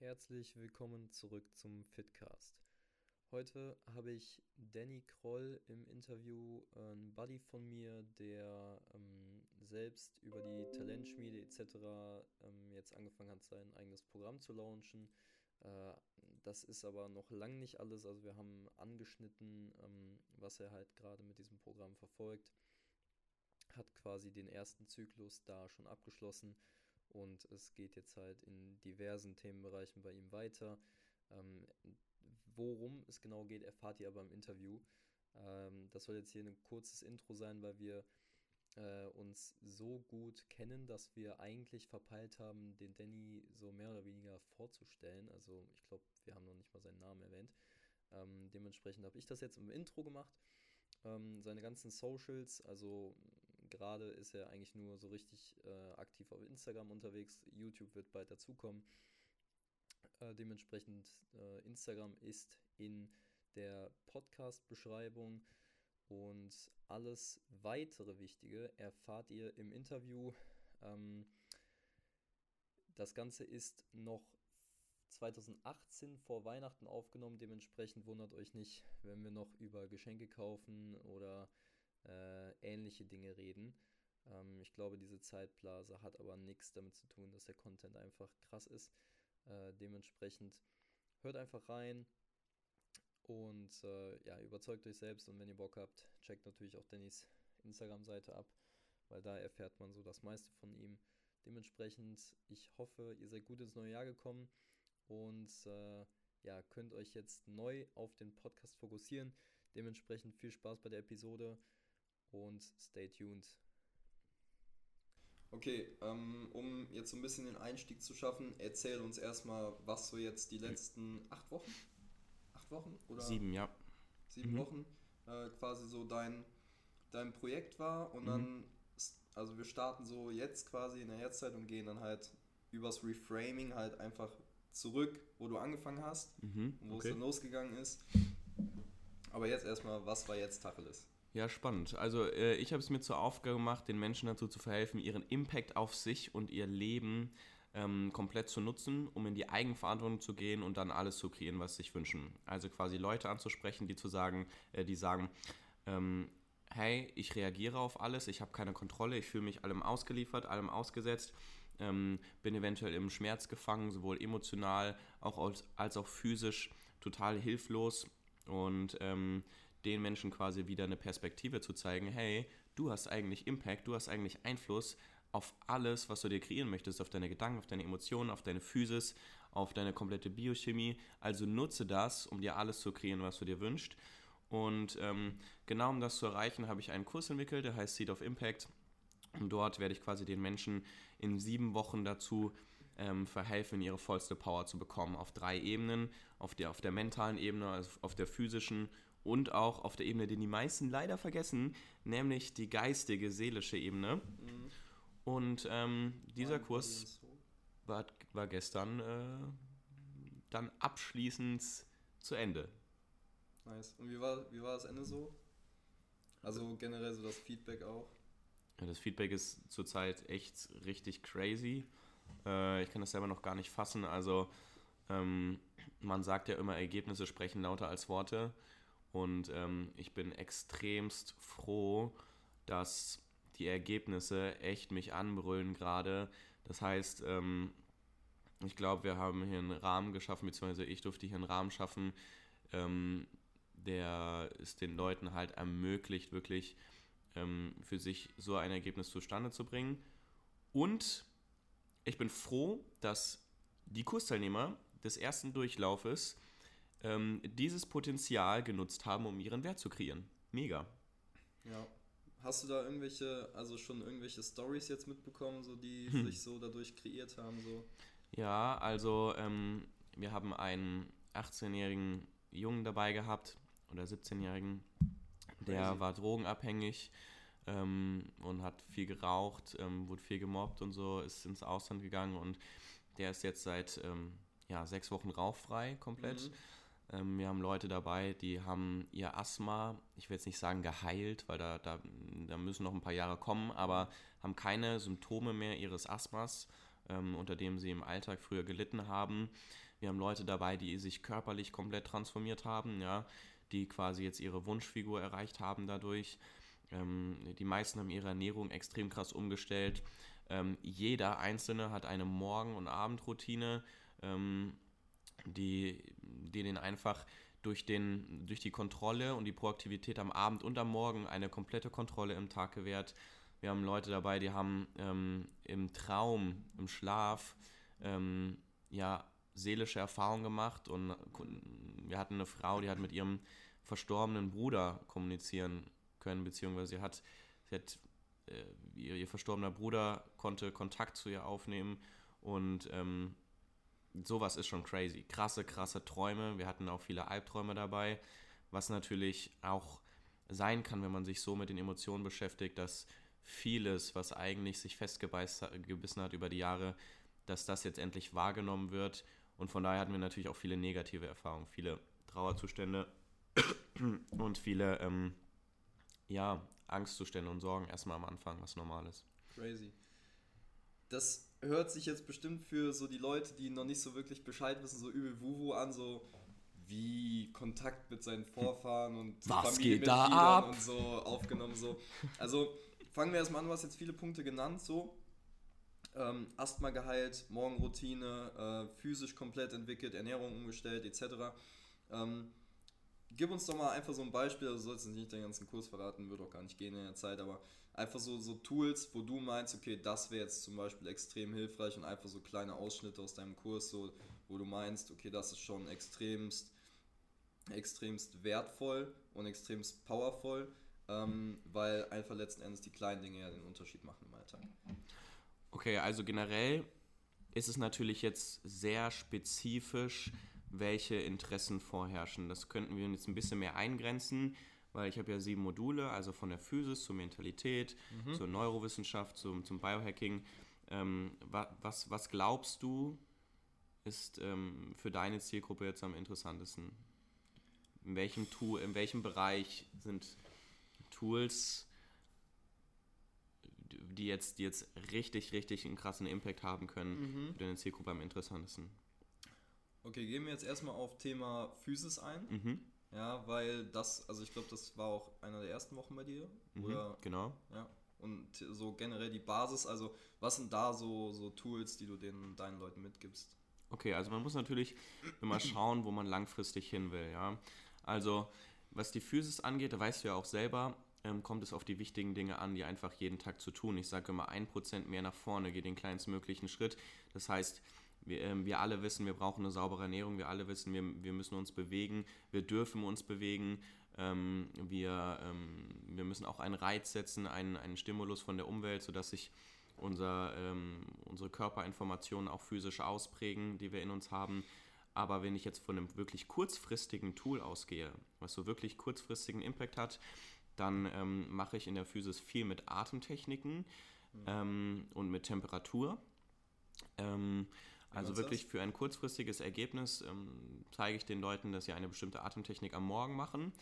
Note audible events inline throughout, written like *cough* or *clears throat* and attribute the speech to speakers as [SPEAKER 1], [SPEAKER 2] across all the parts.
[SPEAKER 1] Herzlich willkommen zurück zum Fitcast. Heute habe ich Danny Kroll im Interview, ein Buddy von mir, der ähm, selbst über die Talentschmiede etc. Ähm, jetzt angefangen hat, sein eigenes Programm zu launchen. Äh, das ist aber noch lang nicht alles. Also wir haben angeschnitten, ähm, was er halt gerade mit diesem Programm verfolgt. Hat quasi den ersten Zyklus da schon abgeschlossen und es geht jetzt halt in diversen Themenbereichen bei ihm weiter. Ähm, Worum es genau geht, erfahrt ihr aber im Interview. Ähm, das soll jetzt hier ein kurzes Intro sein, weil wir äh, uns so gut kennen, dass wir eigentlich verpeilt haben, den Danny so mehr oder weniger vorzustellen. Also ich glaube, wir haben noch nicht mal seinen Namen erwähnt. Ähm, dementsprechend habe ich das jetzt im Intro gemacht. Ähm, seine ganzen Socials, also gerade ist er eigentlich nur so richtig äh, aktiv auf Instagram unterwegs. YouTube wird bald dazukommen. Äh, dementsprechend äh, Instagram ist in der Podcast-Beschreibung und alles weitere Wichtige erfahrt ihr im Interview. Ähm, das Ganze ist noch 2018 vor Weihnachten aufgenommen, dementsprechend wundert euch nicht, wenn wir noch über Geschenke kaufen oder äh, ähnliche Dinge reden. Ähm, ich glaube, diese Zeitblase hat aber nichts damit zu tun, dass der Content einfach krass ist. Äh, dementsprechend hört einfach rein und äh, ja, überzeugt euch selbst. Und wenn ihr Bock habt, checkt natürlich auch Dannys Instagram-Seite ab, weil da erfährt man so das meiste von ihm. Dementsprechend, ich hoffe, ihr seid gut ins neue Jahr gekommen und äh, ja, könnt euch jetzt neu auf den Podcast fokussieren. Dementsprechend viel Spaß bei der Episode und stay tuned.
[SPEAKER 2] Okay, ähm, um jetzt so ein bisschen den Einstieg zu schaffen, erzähl uns erstmal, was so jetzt die letzten acht Wochen, acht Wochen oder
[SPEAKER 1] sieben, ja,
[SPEAKER 2] sieben mhm. Wochen äh, quasi so dein dein Projekt war und mhm. dann, also wir starten so jetzt quasi in der Jetztzeit und gehen dann halt übers Reframing halt einfach zurück, wo du angefangen hast mhm. und wo okay. es dann losgegangen ist. Aber jetzt erstmal, was war jetzt Tacheles?
[SPEAKER 1] Ja, spannend. Also äh, ich habe es mir zur Aufgabe gemacht, den Menschen dazu zu verhelfen, ihren Impact auf sich und ihr Leben ähm, komplett zu nutzen, um in die Eigenverantwortung zu gehen und dann alles zu kreieren, was sie sich wünschen. Also quasi Leute anzusprechen, die zu sagen, äh, die sagen, ähm, hey, ich reagiere auf alles, ich habe keine Kontrolle, ich fühle mich allem ausgeliefert, allem ausgesetzt, ähm, bin eventuell im Schmerz gefangen, sowohl emotional auch als, als auch physisch total hilflos und ähm, den Menschen quasi wieder eine Perspektive zu zeigen, hey, du hast eigentlich Impact, du hast eigentlich Einfluss auf alles, was du dir kreieren möchtest, auf deine Gedanken, auf deine Emotionen, auf deine Physis, auf deine komplette Biochemie. Also nutze das, um dir alles zu kreieren, was du dir wünschst. Und ähm, genau um das zu erreichen, habe ich einen Kurs entwickelt, der heißt Seed of Impact. Und dort werde ich quasi den Menschen in sieben Wochen dazu ähm, verhelfen, ihre vollste Power zu bekommen. Auf drei Ebenen, auf der, auf der mentalen Ebene, also auf der physischen und auch auf der Ebene, die die meisten leider vergessen, nämlich die geistige, seelische Ebene. Mhm. Und ähm, dieser war Kurs war, war gestern äh, dann abschließend zu Ende.
[SPEAKER 2] Nice. Und wie war, wie war das Ende so? Also generell so das Feedback auch?
[SPEAKER 1] Ja, das Feedback ist zurzeit echt richtig crazy. Äh, ich kann das selber noch gar nicht fassen. Also ähm, man sagt ja immer, Ergebnisse sprechen lauter als Worte. Und ähm, ich bin extremst froh, dass die Ergebnisse echt mich anbrüllen gerade. Das heißt, ähm, ich glaube, wir haben hier einen Rahmen geschaffen, beziehungsweise ich durfte hier einen Rahmen schaffen, ähm, der es den Leuten halt ermöglicht, wirklich ähm, für sich so ein Ergebnis zustande zu bringen. Und ich bin froh, dass die Kursteilnehmer des ersten Durchlaufes ähm, dieses Potenzial genutzt haben, um ihren Wert zu kreieren. Mega.
[SPEAKER 2] Ja. Hast du da irgendwelche, also schon irgendwelche Stories jetzt mitbekommen, so die hm. sich so dadurch kreiert haben? So?
[SPEAKER 1] Ja, also ähm, wir haben einen 18-jährigen Jungen dabei gehabt oder 17-jährigen, der war drogenabhängig ähm, und hat viel geraucht, ähm, wurde viel gemobbt und so, ist ins Ausland gegangen und der ist jetzt seit ähm, ja, sechs Wochen rauchfrei komplett. Mhm. Ähm, wir haben Leute dabei, die haben ihr Asthma, ich will jetzt nicht sagen geheilt, weil da, da, da müssen noch ein paar Jahre kommen, aber haben keine Symptome mehr ihres Asthmas, ähm, unter dem sie im Alltag früher gelitten haben. Wir haben Leute dabei, die sich körperlich komplett transformiert haben, ja, die quasi jetzt ihre Wunschfigur erreicht haben dadurch. Ähm, die meisten haben ihre Ernährung extrem krass umgestellt. Ähm, jeder Einzelne hat eine Morgen- und Abendroutine, ähm, die, die den einfach durch, den, durch die Kontrolle und die Proaktivität am Abend und am Morgen eine komplette Kontrolle im Tag gewährt. Wir haben Leute dabei, die haben ähm, im Traum, im Schlaf, ähm, ja, seelische Erfahrungen gemacht und wir hatten eine Frau, die hat mit ihrem verstorbenen Bruder kommunizieren können, beziehungsweise sie hat, sie hat äh, ihr, ihr, verstorbener Bruder konnte Kontakt zu ihr aufnehmen und ähm, sowas ist schon crazy. Krasse, krasse Träume. Wir hatten auch viele Albträume dabei, was natürlich auch sein kann, wenn man sich so mit den Emotionen beschäftigt, dass vieles, was eigentlich sich festgebissen hat über die Jahre, dass das jetzt endlich wahrgenommen wird. Und von daher hatten wir natürlich auch viele negative Erfahrungen, viele Trauerzustände *coughs* und viele ähm, ja, Angstzustände und Sorgen erstmal am Anfang, was normal ist.
[SPEAKER 2] Crazy. Das hört sich jetzt bestimmt für so die Leute, die noch nicht so wirklich Bescheid wissen, so übel Wuhu an, so wie Kontakt mit seinen Vorfahren und
[SPEAKER 1] was geht da ab
[SPEAKER 2] und so aufgenommen so. Also fangen wir erstmal an, du hast jetzt viele Punkte genannt, so ähm, Asthma geheilt, Morgenroutine, äh, physisch komplett entwickelt, Ernährung umgestellt etc. Ähm, gib uns doch mal einfach so ein Beispiel, also sollst du nicht den ganzen Kurs verraten, wird auch gar nicht gehen in der Zeit, aber einfach so, so Tools, wo du meinst, okay, das wäre jetzt zum Beispiel extrem hilfreich und einfach so kleine Ausschnitte aus deinem Kurs, so, wo du meinst, okay, das ist schon extremst, extremst wertvoll und extremst powerful, ähm, weil einfach letzten Endes die kleinen Dinge ja den Unterschied machen im Alltag.
[SPEAKER 1] Okay, also generell ist es natürlich jetzt sehr spezifisch, welche Interessen vorherrschen. Das könnten wir jetzt ein bisschen mehr eingrenzen, weil ich habe ja sieben Module, also von der Physis zur Mentalität, mhm. zur Neurowissenschaft, zum, zum Biohacking. Ähm, was, was glaubst du, ist ähm, für deine Zielgruppe jetzt am interessantesten? In welchem, Tool, in welchem Bereich sind Tools, die jetzt, die jetzt richtig, richtig einen krassen Impact haben können, mhm. für deine Zielgruppe am interessantesten?
[SPEAKER 2] Okay, gehen wir jetzt erstmal auf Thema Physis ein. Mhm. Ja, weil das, also ich glaube, das war auch einer der ersten Wochen bei dir.
[SPEAKER 1] Mhm, oder, genau.
[SPEAKER 2] Ja. Und so generell die Basis, also was sind da so, so Tools, die du den, deinen Leuten mitgibst?
[SPEAKER 1] Okay, also man muss natürlich immer *clears throat* schauen, wo man langfristig hin will, ja. Also, was die Physis angeht, da weißt du ja auch selber, ähm, kommt es auf die wichtigen Dinge an, die einfach jeden Tag zu tun. Ich sage immer, ein Prozent mehr nach vorne geht den kleinstmöglichen Schritt. Das heißt, wir, ähm, wir, alle wissen, wir brauchen eine saubere Ernährung, wir alle wissen, wir, wir müssen uns bewegen, wir dürfen uns bewegen, ähm, wir, ähm, wir müssen auch einen Reiz setzen, einen, einen Stimulus von der Umwelt, sodass sich unser, ähm, unsere Körperinformationen auch physisch ausprägen, die wir in uns haben. Aber wenn ich jetzt von einem wirklich kurzfristigen Tool ausgehe, was so wirklich kurzfristigen Impact hat, dann ähm, mache ich in der Physis viel mit Atemtechniken mhm. ähm, und mit Temperatur. Ähm, also wirklich für ein kurzfristiges Ergebnis ähm, zeige ich den Leuten, dass sie eine bestimmte Atemtechnik am Morgen machen.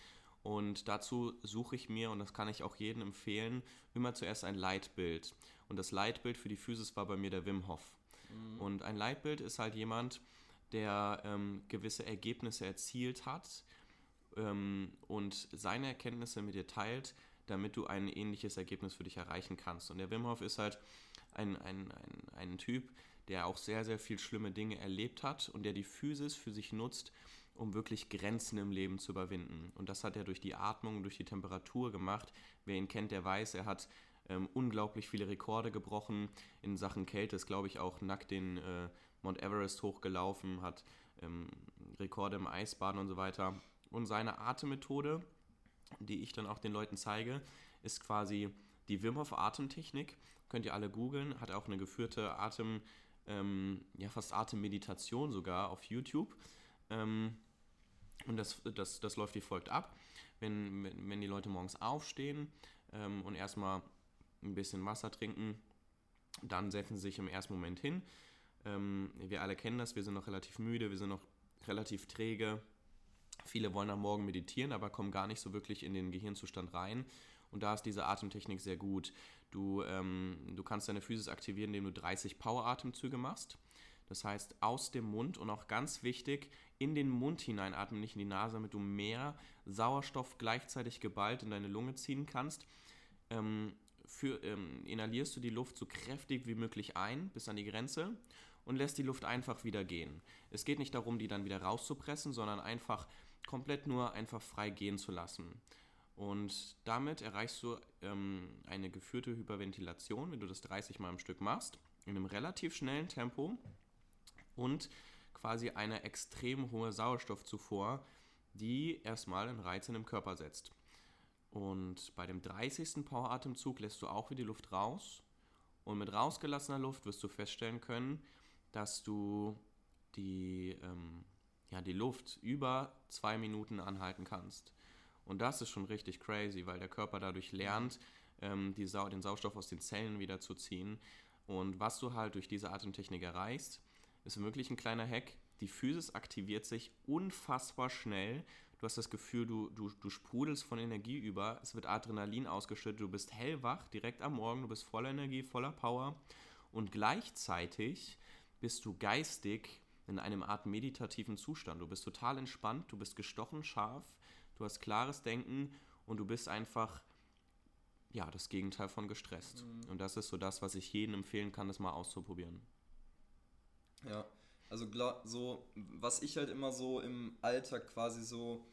[SPEAKER 1] Und dazu suche ich mir, und das kann ich auch jedem empfehlen, immer zuerst ein Leitbild. Und das Leitbild für die Physis war bei mir der Wim Hof. Mhm. Und ein Leitbild ist halt jemand, der ähm, gewisse Ergebnisse erzielt hat ähm, und seine Erkenntnisse mit dir teilt, damit du ein ähnliches Ergebnis für dich erreichen kannst. Und der Wim Hof ist halt ein, ein, ein, ein Typ, der auch sehr, sehr viel schlimme Dinge erlebt hat und der die Physis für sich nutzt, um wirklich Grenzen im Leben zu überwinden. Und das hat er durch die Atmung, durch die Temperatur gemacht. Wer ihn kennt, der weiß, er hat ähm, unglaublich viele Rekorde gebrochen in Sachen Kälte. Ist, glaube ich, auch nackt den äh, Mount Everest hochgelaufen, hat ähm, Rekorde im Eisbaden und so weiter. Und seine Atemmethode, die ich dann auch den Leuten zeige, ist quasi die Wim Hof Atemtechnik. Könnt ihr alle googeln, hat auch eine geführte Atem ähm, ja fast Atemmeditation sogar auf YouTube. Ähm, und das, das, das läuft wie folgt ab. Wenn, wenn, die Leute morgens aufstehen ähm, und erstmal ein bisschen Wasser trinken, dann setzen sie sich im ersten Moment hin. Ähm, wir alle kennen das, wir sind noch relativ müde, wir sind noch relativ träge. Viele wollen am Morgen meditieren, aber kommen gar nicht so wirklich in den Gehirnzustand rein. Und da ist diese Atemtechnik sehr gut. Du, ähm, du kannst deine Physis aktivieren, indem du 30 Power-Atemzüge machst. Das heißt, aus dem Mund und auch ganz wichtig, in den Mund hineinatmen, nicht in die Nase, damit du mehr Sauerstoff gleichzeitig geballt in deine Lunge ziehen kannst. Ähm, für, ähm, inhalierst du die Luft so kräftig wie möglich ein, bis an die Grenze und lässt die Luft einfach wieder gehen. Es geht nicht darum, die dann wieder rauszupressen, sondern einfach komplett nur einfach frei gehen zu lassen. Und damit erreichst du ähm, eine geführte Hyperventilation, wenn du das 30 Mal am Stück machst, in einem relativ schnellen Tempo und quasi eine extrem hohe Sauerstoffzufuhr, die erstmal einen Reiz in dem Körper setzt. Und bei dem 30. Power-Atemzug lässt du auch wieder die Luft raus. Und mit rausgelassener Luft wirst du feststellen können, dass du die, ähm, ja, die Luft über zwei Minuten anhalten kannst. Und das ist schon richtig crazy, weil der Körper dadurch lernt, ähm, die Sau den Sauerstoff aus den Zellen wieder zu ziehen. Und was du halt durch diese Atemtechnik erreichst, ist wirklich ein kleiner Hack. Die Physis aktiviert sich unfassbar schnell. Du hast das Gefühl, du, du, du sprudelst von Energie über. Es wird Adrenalin ausgeschüttet. Du bist hellwach direkt am Morgen. Du bist voller Energie, voller Power. Und gleichzeitig bist du geistig in einem Art meditativen Zustand. Du bist total entspannt. Du bist gestochen scharf du hast klares Denken und du bist einfach, ja, das Gegenteil von gestresst. Mhm. Und das ist so das, was ich jedem empfehlen kann, das mal auszuprobieren.
[SPEAKER 2] Ja, also so, was ich halt immer so im Alltag quasi so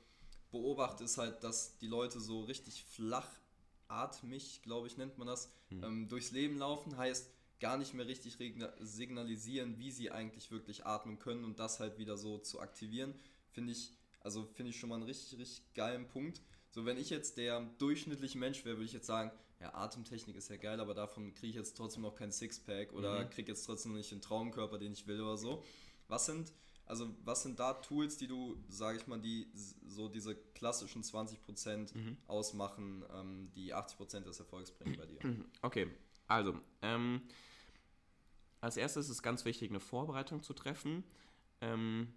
[SPEAKER 2] beobachte, ist halt, dass die Leute so richtig flachatmig, glaube ich, nennt man das, mhm. ähm, durchs Leben laufen, heißt gar nicht mehr richtig signalisieren, wie sie eigentlich wirklich atmen können und das halt wieder so zu aktivieren, finde ich also finde ich schon mal einen richtig, richtig geilen Punkt. So, wenn ich jetzt der durchschnittliche Mensch wäre, würde ich jetzt sagen, ja, Atemtechnik ist ja geil, aber davon kriege ich jetzt trotzdem noch kein Sixpack oder mhm. kriege jetzt trotzdem nicht den Traumkörper, den ich will oder so. Was sind, also was sind da Tools, die du, sage ich mal, die so diese klassischen 20% mhm. ausmachen, ähm, die 80% des Erfolgs bringen bei dir?
[SPEAKER 1] Okay, also, ähm, als erstes ist es ganz wichtig, eine Vorbereitung zu treffen. Ähm,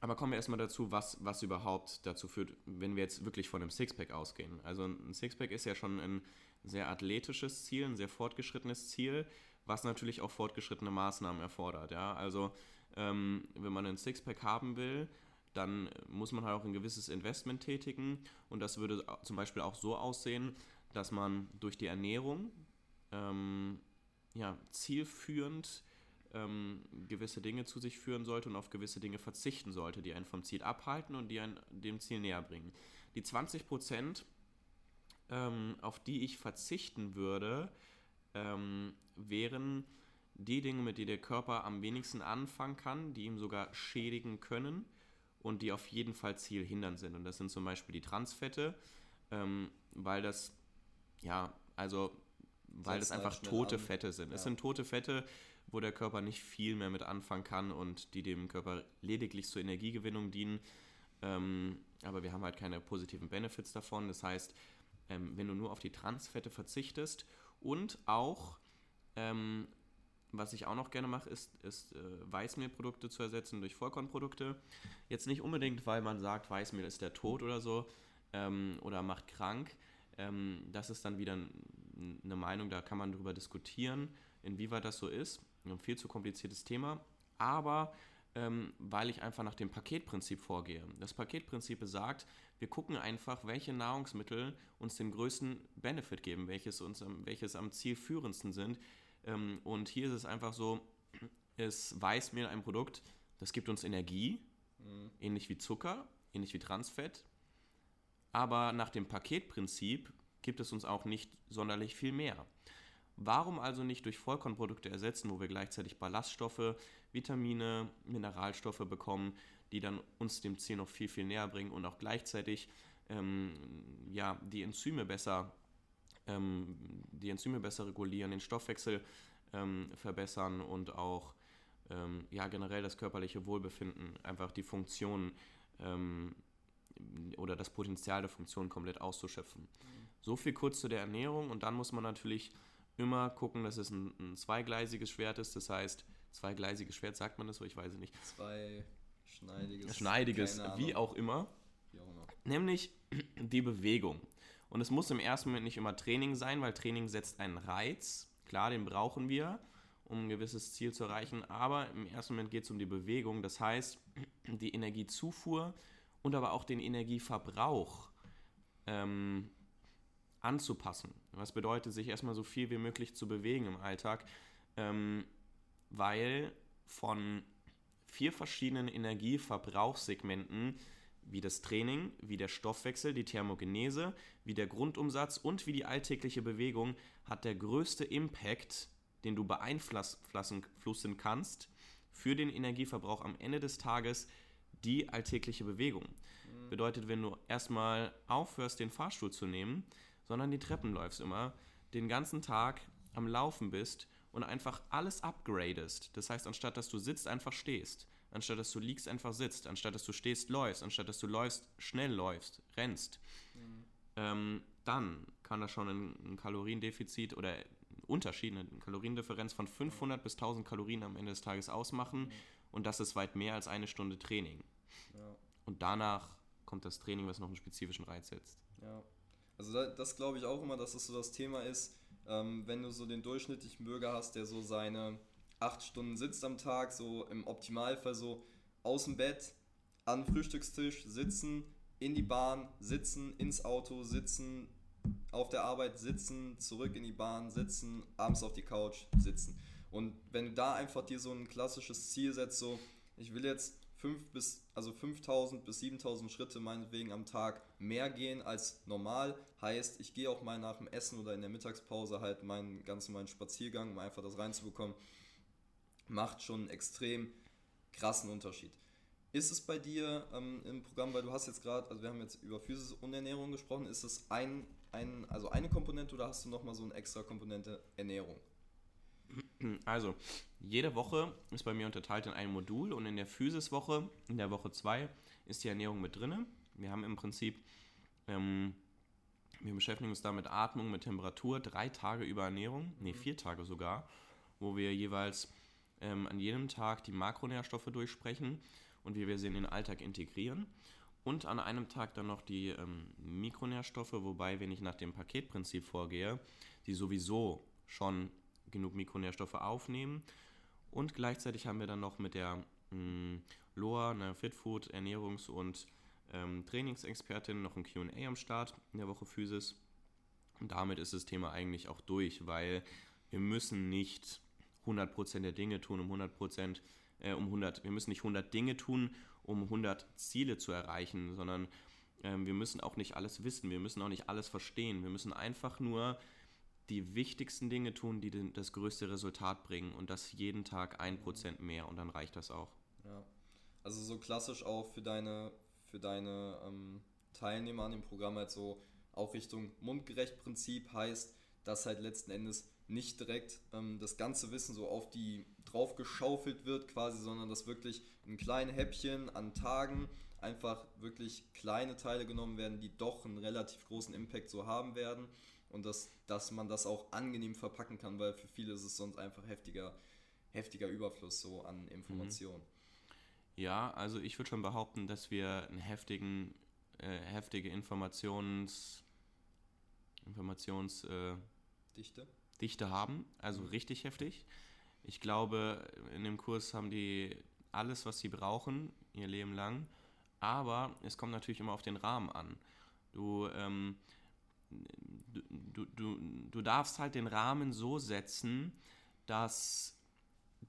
[SPEAKER 1] aber kommen wir erstmal dazu, was, was überhaupt dazu führt, wenn wir jetzt wirklich von einem Sixpack ausgehen. Also ein Sixpack ist ja schon ein sehr athletisches Ziel, ein sehr fortgeschrittenes Ziel, was natürlich auch fortgeschrittene Maßnahmen erfordert. Ja? Also ähm, wenn man ein Sixpack haben will, dann muss man halt auch ein gewisses Investment tätigen und das würde zum Beispiel auch so aussehen, dass man durch die Ernährung ähm, ja, zielführend ähm, gewisse Dinge zu sich führen sollte und auf gewisse Dinge verzichten sollte, die einen vom Ziel abhalten und die einen dem Ziel näher bringen. Die 20 Prozent, ähm, auf die ich verzichten würde, ähm, wären die Dinge, mit denen der Körper am wenigsten anfangen kann, die ihm sogar schädigen können und die auf jeden Fall zielhindernd sind. Und das sind zum Beispiel die Transfette, ähm, weil das, ja, also, weil das, einfach tote an. Fette sind. Ja. Es sind tote Fette, wo der Körper nicht viel mehr mit anfangen kann und die dem Körper lediglich zur Energiegewinnung dienen. Ähm, aber wir haben halt keine positiven Benefits davon. Das heißt, ähm, wenn du nur auf die Transfette verzichtest und auch, ähm, was ich auch noch gerne mache, ist, ist äh, Weißmehlprodukte zu ersetzen durch Vollkornprodukte. Jetzt nicht unbedingt, weil man sagt, Weißmehl ist der Tod oder so ähm, oder macht krank. Ähm, das ist dann wieder eine Meinung, da kann man drüber diskutieren, inwieweit das so ist ein viel zu kompliziertes Thema, aber ähm, weil ich einfach nach dem Paketprinzip vorgehe. Das Paketprinzip besagt, wir gucken einfach, welche Nahrungsmittel uns den größten Benefit geben, welches, uns am, welches am zielführendsten sind. Ähm, und hier ist es einfach so, ist Weißmehl ein Produkt, das gibt uns Energie, mhm. ähnlich wie Zucker, ähnlich wie Transfett. Aber nach dem Paketprinzip gibt es uns auch nicht sonderlich viel mehr. Warum also nicht durch Vollkornprodukte ersetzen, wo wir gleichzeitig Ballaststoffe, Vitamine, Mineralstoffe bekommen, die dann uns dem Ziel noch viel, viel näher bringen und auch gleichzeitig ähm, ja, die Enzyme besser ähm, die Enzyme besser regulieren, den Stoffwechsel ähm, verbessern und auch ähm, ja, generell das körperliche Wohlbefinden, einfach die Funktionen ähm, oder das Potenzial der Funktion komplett auszuschöpfen. Mhm. So viel kurz zu der Ernährung und dann muss man natürlich immer gucken, dass es ein, ein zweigleisiges Schwert ist. Das heißt, zweigleisiges Schwert, sagt man das so? Ich weiß es nicht.
[SPEAKER 2] Zweischneidiges.
[SPEAKER 1] Schneidiges, wie auch immer. Wie auch immer. Nämlich *clears throat* die Bewegung. Und es muss im ersten Moment nicht immer Training sein, weil Training setzt einen Reiz. Klar, den brauchen wir. um ein gewisses Ziel zu erreichen. Aber im ersten Moment geht es um die Bewegung, das heißt, *clears throat* die Energiezufuhr und aber auch den Energieverbrauch ähm, anzupassen. Was bedeutet, sich erstmal so viel wie möglich zu bewegen im Alltag, ähm, weil von vier verschiedenen Energieverbrauchssegmenten wie das Training, wie der Stoffwechsel, die Thermogenese, wie der Grundumsatz und wie die alltägliche Bewegung hat der größte Impact, den du beeinflussen kannst für den Energieverbrauch am Ende des Tages die alltägliche Bewegung. Mhm. Bedeutet, wenn du erstmal aufhörst, den Fahrstuhl zu nehmen, sondern die Treppen läufst immer, den ganzen Tag am Laufen bist und einfach alles upgradest. Das heißt, anstatt dass du sitzt, einfach stehst. Anstatt dass du liegst, einfach sitzt. Anstatt dass du stehst, läufst. Anstatt dass du läufst, schnell läufst, rennst. Mhm. Ähm, dann kann das schon ein, Kaloriendefizit oder Unterschied, eine Kaloriendifferenz von 500 bis 1000 Kalorien am Ende des Tages ausmachen. Mhm. Und das ist weit mehr als eine Stunde Training. Ja. Und danach kommt das Training, was noch einen spezifischen Reiz setzt.
[SPEAKER 2] Ja. Also das, glaube ich auch immer, dass das so das Thema ist, ähm, wenn du so den durchschnittlichen Bürger hast, der so seine acht Stunden sitzt am Tag, so im Optimalfall so aus dem Bett, an den Frühstückstisch, sitzen, in die Bahn, sitzen, ins Auto, sitzen, auf der Arbeit sitzen, zurück in die Bahn, sitzen, abends auf die Couch, sitzen. Und wenn du da einfach dir so ein klassisches Ziel setzt, so, ich will jetzt 5 bis, also 5000 bis 7000 Schritte meinetwegen am Tag mehr gehen als normal. Heißt, ich gehe auch mal nach dem Essen oder in der Mittagspause halt meinen ganz normalen Spaziergang, um einfach das reinzubekommen. Macht schon einen extrem krassen Unterschied. Ist es bei dir ähm, im Programm, weil du hast jetzt gerade, also wir haben jetzt über Physis und Ernährung gesprochen, ist es ein, ein, also eine Komponente oder hast du nochmal so eine extra Komponente Ernährung?
[SPEAKER 1] Also, jede Woche ist bei mir unterteilt in ein Modul und in der Physiswoche, in der Woche 2, ist die Ernährung mit drin. Wir haben im Prinzip, ähm, wir beschäftigen uns da mit Atmung, mit Temperatur, drei Tage über Ernährung, nee, mhm. vier Tage sogar, wo wir jeweils ähm, an jedem Tag die Makronährstoffe durchsprechen und wie wir sie in den Alltag integrieren. Und an einem Tag dann noch die ähm, Mikronährstoffe, wobei, wenn ich nach dem Paketprinzip vorgehe, die sowieso schon genug Mikronährstoffe aufnehmen. Und gleichzeitig haben wir dann noch mit der mh, mm, Loa, einer Fitfood, Ernährungs- und ähm, Trainingsexpertin, noch ein QA am Start in der Woche Physis. Und damit ist das Thema eigentlich auch durch, weil wir müssen nicht 100% der Dinge tun, um 100%, äh, um 100, wir müssen nicht 100 Dinge tun, um 100 Ziele zu erreichen, sondern ähm, wir müssen auch nicht alles wissen, wir müssen auch nicht alles verstehen, wir müssen einfach nur die wichtigsten Dinge tun, die den, das größte Resultat bringen und das jeden Tag ein Prozent mehr und dann reicht das auch.
[SPEAKER 2] Ja, also so klassisch auch für deine, für deine ähm, Teilnehmer an dem Programm halt so auch Richtung Mundgerecht-Prinzip heißt, dass halt letzten Endes nicht direkt ähm, das ganze Wissen so auf die drauf geschaufelt wird quasi, sondern dass wirklich in kleinen Häppchen an Tagen einfach wirklich kleine Teile genommen werden, die doch einen relativ großen Impact so haben werden und dass, dass man das auch angenehm verpacken kann, weil für viele ist es sonst einfach heftiger, heftiger Überfluss so an Informationen.
[SPEAKER 1] Mhm. Ja, also ich würde schon behaupten, dass wir einen heftigen, äh, heftige Informations, Informations äh, Dichte? Dichte haben, also mhm. richtig heftig. Ich glaube, in dem Kurs haben die alles, was sie brauchen, ihr Leben lang. Aber es kommt natürlich immer auf den Rahmen an. Du ähm, du, du, du darfst halt den Rahmen so setzen, dass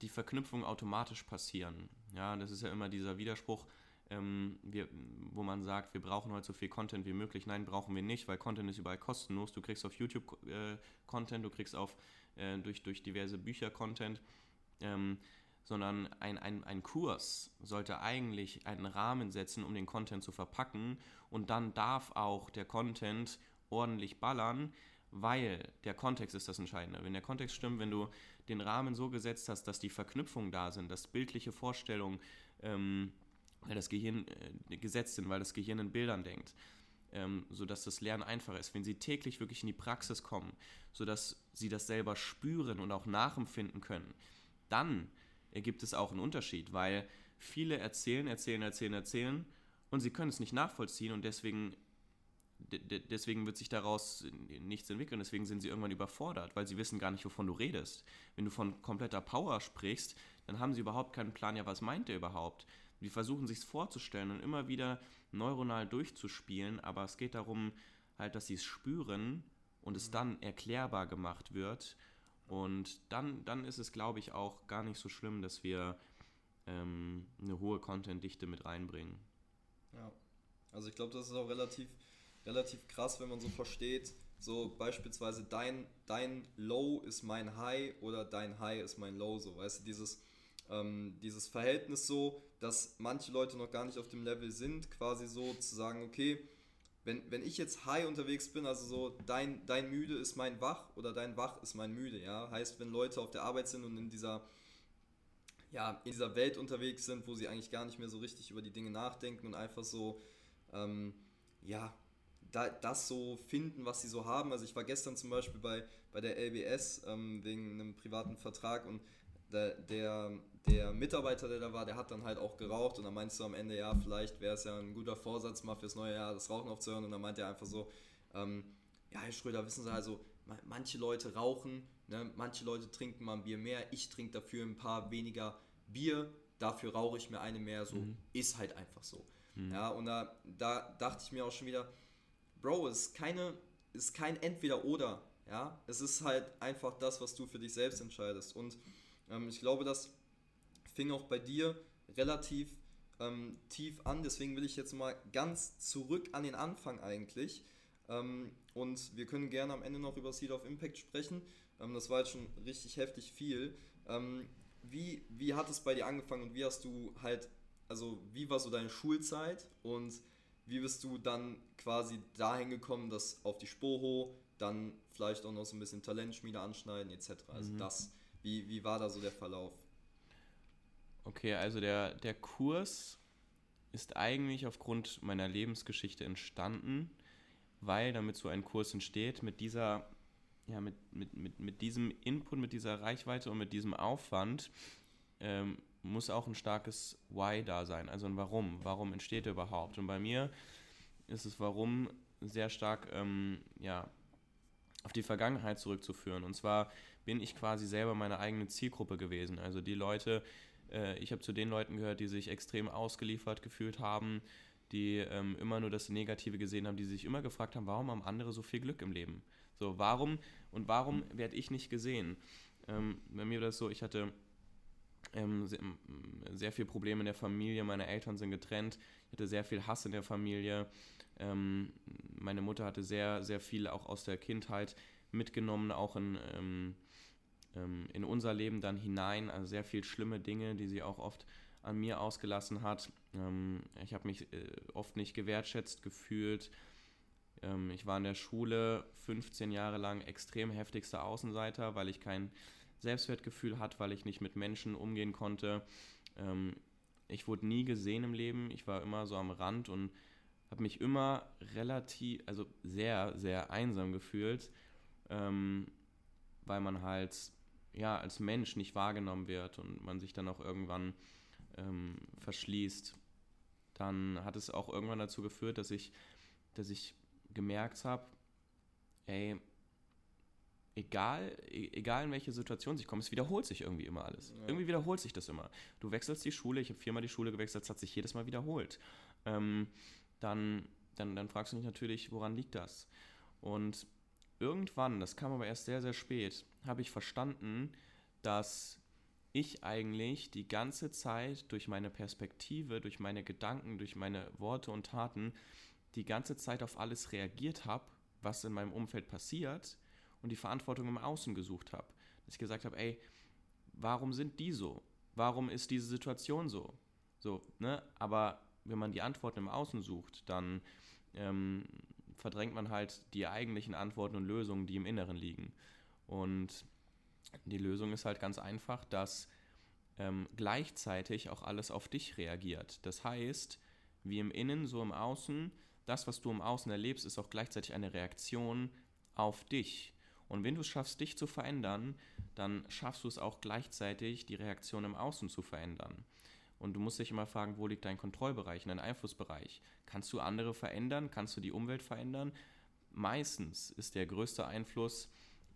[SPEAKER 1] die Verknüpfungen automatisch passieren. Ja, das ist ja immer dieser Widerspruch, ähm, wir, wo man sagt, wir brauchen heute so viel Content wie möglich. Nein, brauchen wir nicht, weil Content ist überall kostenlos. Du kriegst auf YouTube äh, Content, du kriegst auf, äh, durch, durch diverse Bücher Content. Ähm, sondern ein, ein, ein Kurs sollte eigentlich einen Rahmen setzen, um den Content zu verpacken und dann darf auch der Content ordentlich ballern, weil der Kontext ist das Entscheidende. Wenn der Kontext stimmt, wenn du den Rahmen so gesetzt hast, dass die Verknüpfungen da sind, dass bildliche Vorstellungen, ähm, weil das Gehirn äh, gesetzt sind, weil das Gehirn in Bildern denkt, ähm, sodass das Lernen einfacher ist. Wenn sie täglich wirklich in die Praxis kommen, sodass sie das selber spüren und auch nachempfinden können, dann ergibt es auch einen Unterschied, weil viele erzählen, erzählen, erzählen, erzählen und sie können es nicht nachvollziehen und deswegen deswegen wird sich daraus nichts entwickeln, deswegen sind sie irgendwann überfordert, weil sie wissen gar nicht, wovon du redest. Wenn du von kompletter Power sprichst, dann haben sie überhaupt keinen Plan, ja, was meint der überhaupt? Die versuchen sich vorzustellen und immer wieder neuronal durchzuspielen, aber es geht darum, halt, dass sie es spüren und es dann erklärbar gemacht wird. Und dann, dann ist es, glaube ich, auch gar nicht so schlimm, dass wir ähm, eine hohe Content-Dichte mit reinbringen.
[SPEAKER 2] Ja, also ich glaube, das ist auch relativ, relativ krass, wenn man so versteht, so beispielsweise dein, dein Low ist mein High oder dein High ist mein Low, so weißt du, dieses, ähm, dieses Verhältnis so, dass manche Leute noch gar nicht auf dem Level sind, quasi so zu sagen, okay, wenn, wenn ich jetzt high unterwegs bin, also so dein, dein müde ist mein wach oder dein wach ist mein müde, ja, heißt, wenn Leute auf der Arbeit sind und in dieser ja, in dieser Welt unterwegs sind, wo sie eigentlich gar nicht mehr so richtig über die Dinge nachdenken und einfach so, ähm, ja, da, das so finden, was sie so haben. Also ich war gestern zum Beispiel bei, bei der LBS ähm, wegen einem privaten Vertrag und der, der, der, Mitarbeiter, der da war, der hat dann halt auch geraucht und dann meinst du am Ende, ja, vielleicht wäre es ja ein guter Vorsatz mal fürs neue Jahr, das Rauchen aufzuhören und dann meint er einfach so, ähm, ja, Herr Schröder, wissen Sie also, manche Leute rauchen, ne, manche Leute trinken mal ein Bier mehr, ich trinke dafür ein paar weniger Bier, dafür rauche ich mir eine mehr, so mhm. ist halt einfach so. Mhm. Ja, und da, da dachte ich mir auch schon wieder, Bro, es ist keine, ist kein Entweder-Oder, ja, es ist halt einfach das, was du für dich selbst entscheidest. Und ähm, ich glaube, das fing auch bei dir relativ ähm, tief an, deswegen will ich jetzt mal ganz zurück an den Anfang eigentlich. Ähm, und wir können gerne am Ende noch über Seed of Impact sprechen, ähm, das war jetzt schon richtig heftig viel, ähm, wie, wie hat es bei dir angefangen und wie hast du halt, also wie war so deine Schulzeit? Und wie bist du dann quasi dahin gekommen, dass auf die Spoho, dann vielleicht auch noch so ein bisschen Talentschmiede anschneiden etc. Also mhm. das, wie, wie war da so der Verlauf?
[SPEAKER 1] Okay, also der, der Kurs ist eigentlich aufgrund meiner Lebensgeschichte entstanden, weil damit so ein Kurs entsteht, mit dieser ja, mit, mit, mit, mit diesem Input, mit dieser Reichweite und mit diesem Aufwand ähm, muss auch ein starkes Why da sein, also ein Warum. Warum entsteht er überhaupt? Und bei mir ist es Warum sehr stark ähm, ja, auf die Vergangenheit zurückzuführen. Und zwar bin ich quasi selber meine eigene Zielgruppe gewesen. Also die Leute, äh, ich habe zu den Leuten gehört, die sich extrem ausgeliefert gefühlt haben, die ähm, immer nur das Negative gesehen haben, die sich immer gefragt haben, warum haben andere so viel Glück im Leben? So, warum und warum werde ich nicht gesehen? Ähm, bei mir war das so, ich hatte ähm, sehr, sehr viel Probleme in der Familie, meine Eltern sind getrennt, ich hatte sehr viel Hass in der Familie. Ähm, meine Mutter hatte sehr, sehr viel auch aus der Kindheit mitgenommen, auch in, ähm, ähm, in unser Leben dann hinein, also sehr viel schlimme Dinge, die sie auch oft an mir ausgelassen hat. Ähm, ich habe mich äh, oft nicht gewertschätzt gefühlt, ähm, ich war in der Schule 15 Jahre lang extrem heftigster Außenseiter, weil ich kein Selbstwertgefühl hatte, weil ich nicht mit Menschen umgehen konnte. Ähm, ich wurde nie gesehen im Leben. Ich war immer so am Rand und habe mich immer relativ, also sehr, sehr einsam gefühlt, ähm, weil man halt ja als Mensch nicht wahrgenommen wird und man sich dann auch irgendwann ähm, verschließt. Dann hat es auch irgendwann dazu geführt, dass ich, dass ich gemerkt habe, ey, egal, e, egal in welche Situation ich komme, es wiederholt sich irgendwie immer alles. Ja. Irgendwie wiederholt sich das immer. Du wechselst die Schule, ich habe viermal die Schule gewechselt, es hat sich jedes Mal wiederholt. Ähm, dann, dann, dann fragst du dich natürlich, woran liegt das? Und irgendwann, das kam aber erst sehr, sehr spät, habe ich verstanden, dass ich eigentlich die ganze Zeit durch meine Perspektive, durch meine Gedanken, durch meine Worte und Taten die ganze Zeit auf alles reagiert habe, was in meinem Umfeld passiert und die Verantwortung im Außen gesucht habe. Dass ich gesagt habe, ey, warum sind die so? Warum ist diese Situation so? So, ne? Aber wenn man die Antworten im Außen sucht, dann ähm, verdrängt man halt die eigentlichen Antworten und Lösungen, die im Inneren liegen. Und die Lösung ist halt ganz einfach, dass ähm, gleichzeitig auch alles auf dich reagiert. Das heißt, wie im Innen, so im Außen das, was du im Außen erlebst, ist auch gleichzeitig eine Reaktion auf dich. Und wenn du es schaffst, dich zu verändern, dann schaffst du es auch gleichzeitig, die Reaktion im Außen zu verändern. Und du musst dich immer fragen, wo liegt dein Kontrollbereich, dein Einflussbereich? Kannst du andere verändern? Kannst du die Umwelt verändern? Meistens ist der größte Einfluss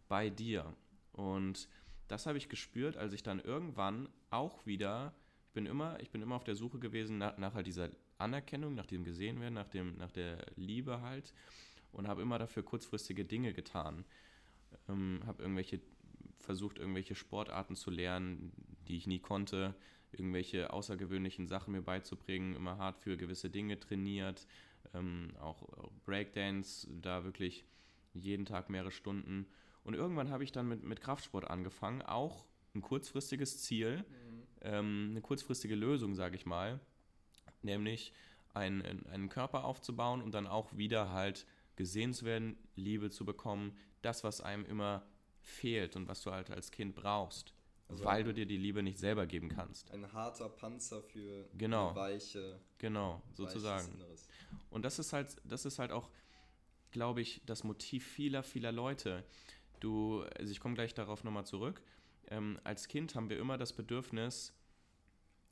[SPEAKER 1] bei dir. Und das habe ich gespürt, als ich dann irgendwann auch wieder, ich bin immer, ich bin immer auf der Suche gewesen nach, nach halt dieser Anerkennung, nach dem Gesehenwerden, nach, dem, nach der Liebe halt und habe immer dafür kurzfristige Dinge getan. Ähm, habe irgendwelche versucht, irgendwelche Sportarten zu lernen, die ich nie konnte, irgendwelche außergewöhnlichen Sachen mir beizubringen, immer hart für gewisse Dinge trainiert, ähm, auch, Breakdance, da wirklich jeden Tag mehrere Stunden. Und irgendwann habe ich dann mit, mit Kraftsport angefangen, auch ein kurzfristiges Ziel, mhm. ähm, eine kurzfristige Lösung, sage ich mal, nämlich einen, einen Körper aufzubauen und dann auch wieder halt gesehen zu werden, Liebe zu bekommen, das, was einem immer fehlt und was du halt als Kind brauchst, also weil du dir die Liebe nicht selber geben kannst.
[SPEAKER 2] Ein harter Panzer für
[SPEAKER 1] genau.
[SPEAKER 2] weiche.
[SPEAKER 1] Genau, sozusagen. Und das ist halt, das ist halt auch, glaube ich, das Motiv vieler, vieler Leute. Du, also ich komme gleich darauf nochmal zurück. Ähm, als Kind haben wir immer das Bedürfnis,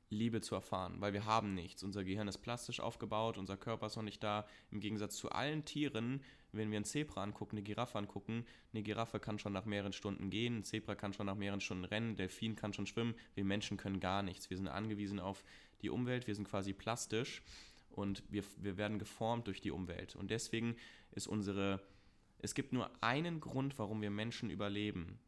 [SPEAKER 1] Liebe zu erfahren, weil wir haben nichts. Unser Gehirn ist plastisch aufgebaut, unser Körper ist noch nicht da. Im Gegensatz zu allen Tieren, wenn wir ein Zebra angucken, eine Giraffe angucken, eine Giraffe kann schon nach mehreren Stunden gehen, ein Zebra kann schon nach mehreren Stunden rennen, ein Delfin kann schon schwimmen. Wir Menschen können gar nichts. Wir sind angewiesen auf die Umwelt, wir sind quasi plastisch und wir, wir werden geformt durch die Umwelt. Und deswegen ist unsere, es gibt nur einen Grund, warum wir Menschen überleben.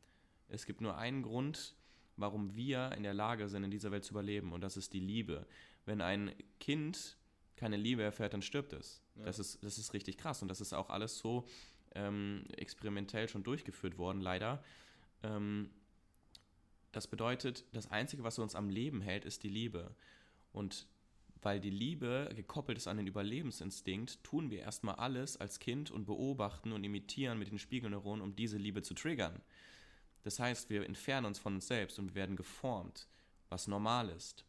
[SPEAKER 1] Es gibt nur einen Grund, warum wir in der Lage sind, in dieser Welt zu überleben. Und das ist die Liebe. Wenn ein Kind keine Liebe erfährt, dann stirbt es. Ja. Das, ist, das ist richtig krass. Und das ist auch alles so ähm, experimentell schon durchgeführt worden, leider. Ähm, das bedeutet, das Einzige, was uns am Leben hält, ist die Liebe. Und weil die Liebe gekoppelt ist an den Überlebensinstinkt, tun wir erstmal alles als Kind und beobachten und imitieren mit den Spiegelneuronen, um diese Liebe zu triggern. Das heißt, wir entfernen uns von uns selbst und wir werden geformt, was normal ist.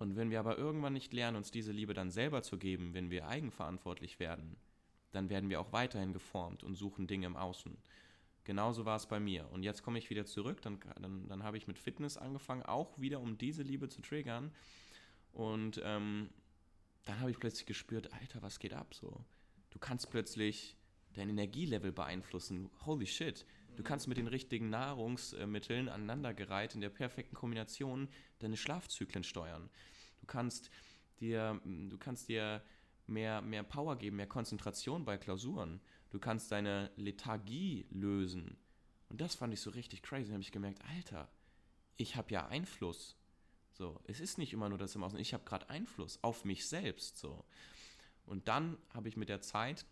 [SPEAKER 1] Und wenn wir aber irgendwann nicht lernen, uns diese Liebe dann selber zu geben, wenn wir eigenverantwortlich werden, dann werden wir auch weiterhin geformt und suchen Dinge im Außen. Genauso war es bei mir. Und jetzt komme ich wieder zurück, dann, dann, dann habe ich mit Fitness angefangen, auch wieder um diese Liebe zu triggern. Und ähm, dann habe ich plötzlich gespürt, Alter, was geht ab so? Du kannst plötzlich dein Energielevel beeinflussen. Holy shit. Du kannst mit den richtigen Nahrungsmitteln aneinandergereiht in der perfekten Kombination deine Schlafzyklen steuern. Du kannst dir, du kannst dir mehr, mehr Power geben, mehr Konzentration bei Klausuren. Du kannst deine Lethargie lösen. Und das fand ich so richtig crazy. Da habe ich gemerkt, Alter, ich habe ja Einfluss. So, es ist nicht immer nur das im Außen. Ich habe gerade Einfluss auf mich selbst. So. Und dann habe ich mit der Zeit,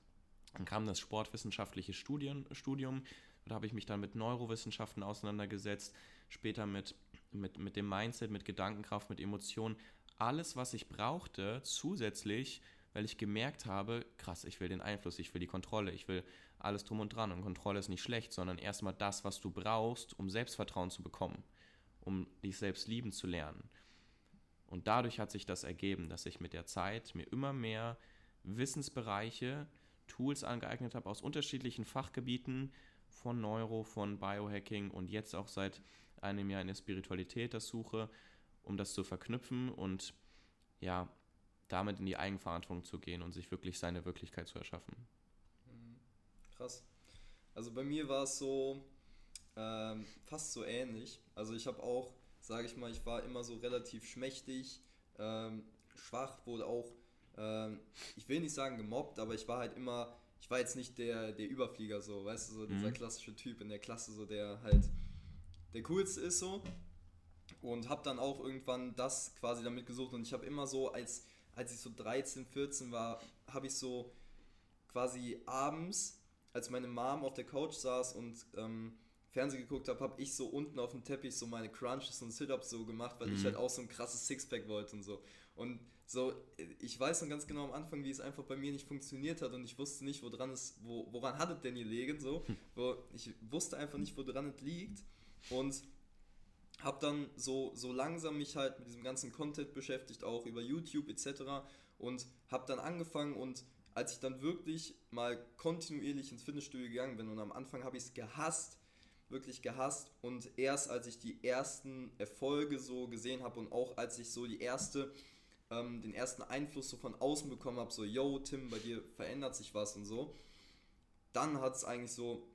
[SPEAKER 1] dann kam das sportwissenschaftliche Studien, Studium, da habe ich mich dann mit Neurowissenschaften auseinandergesetzt, später mit, mit, mit dem Mindset, mit Gedankenkraft, mit Emotionen. Alles, was ich brauchte, zusätzlich, weil ich gemerkt habe, krass, ich will den Einfluss, ich will die Kontrolle, ich will alles drum und dran. Und Kontrolle ist nicht schlecht, sondern erstmal das, was du brauchst, um Selbstvertrauen zu bekommen, um dich selbst lieben zu lernen. Und dadurch hat sich das ergeben, dass ich mit der Zeit mir immer mehr Wissensbereiche, Tools angeeignet habe aus unterschiedlichen Fachgebieten, von Neuro, von Biohacking und jetzt auch seit einem Jahr in der Spiritualität das suche, um das zu verknüpfen und ja, damit in die Eigenverantwortung zu gehen und sich wirklich seine Wirklichkeit zu erschaffen.
[SPEAKER 2] Mhm. Krass. Also bei mir war es so ähm, fast so ähnlich. Also ich habe auch, sage ich mal, ich war immer so relativ schmächtig, ähm, schwach, wurde auch, ähm, ich will nicht sagen gemobbt, aber ich war halt immer ich war jetzt nicht der, der Überflieger, so, weißt du, so dieser mhm. klassische Typ in der Klasse, so der halt der coolste ist so. Und habe dann auch irgendwann das quasi damit gesucht. Und ich habe immer so, als, als ich so 13, 14 war, habe ich so quasi abends, als meine Mom auf der Couch saß und ähm, Fernsehen geguckt habe, habe ich so unten auf dem Teppich so meine Crunches und Sit-Ups so gemacht, weil mhm. ich halt auch so ein krasses Sixpack wollte und so. Und so, ich weiß noch ganz genau am Anfang, wie es einfach bei mir nicht funktioniert hat und ich wusste nicht, woran es, wo, woran hat es denn gelegen, so. Hm. Wo, ich wusste einfach nicht, woran es liegt und habe dann so, so langsam mich halt mit diesem ganzen Content beschäftigt, auch über YouTube etc. und habe dann angefangen und als ich dann wirklich mal kontinuierlich ins Fitnessstudio gegangen bin und am Anfang habe ich es gehasst, wirklich gehasst und erst als ich die ersten Erfolge so gesehen habe und auch als ich so die erste, ähm, den ersten Einfluss so von außen bekommen habe, so, yo, Tim, bei dir verändert sich was und so, dann hat es eigentlich so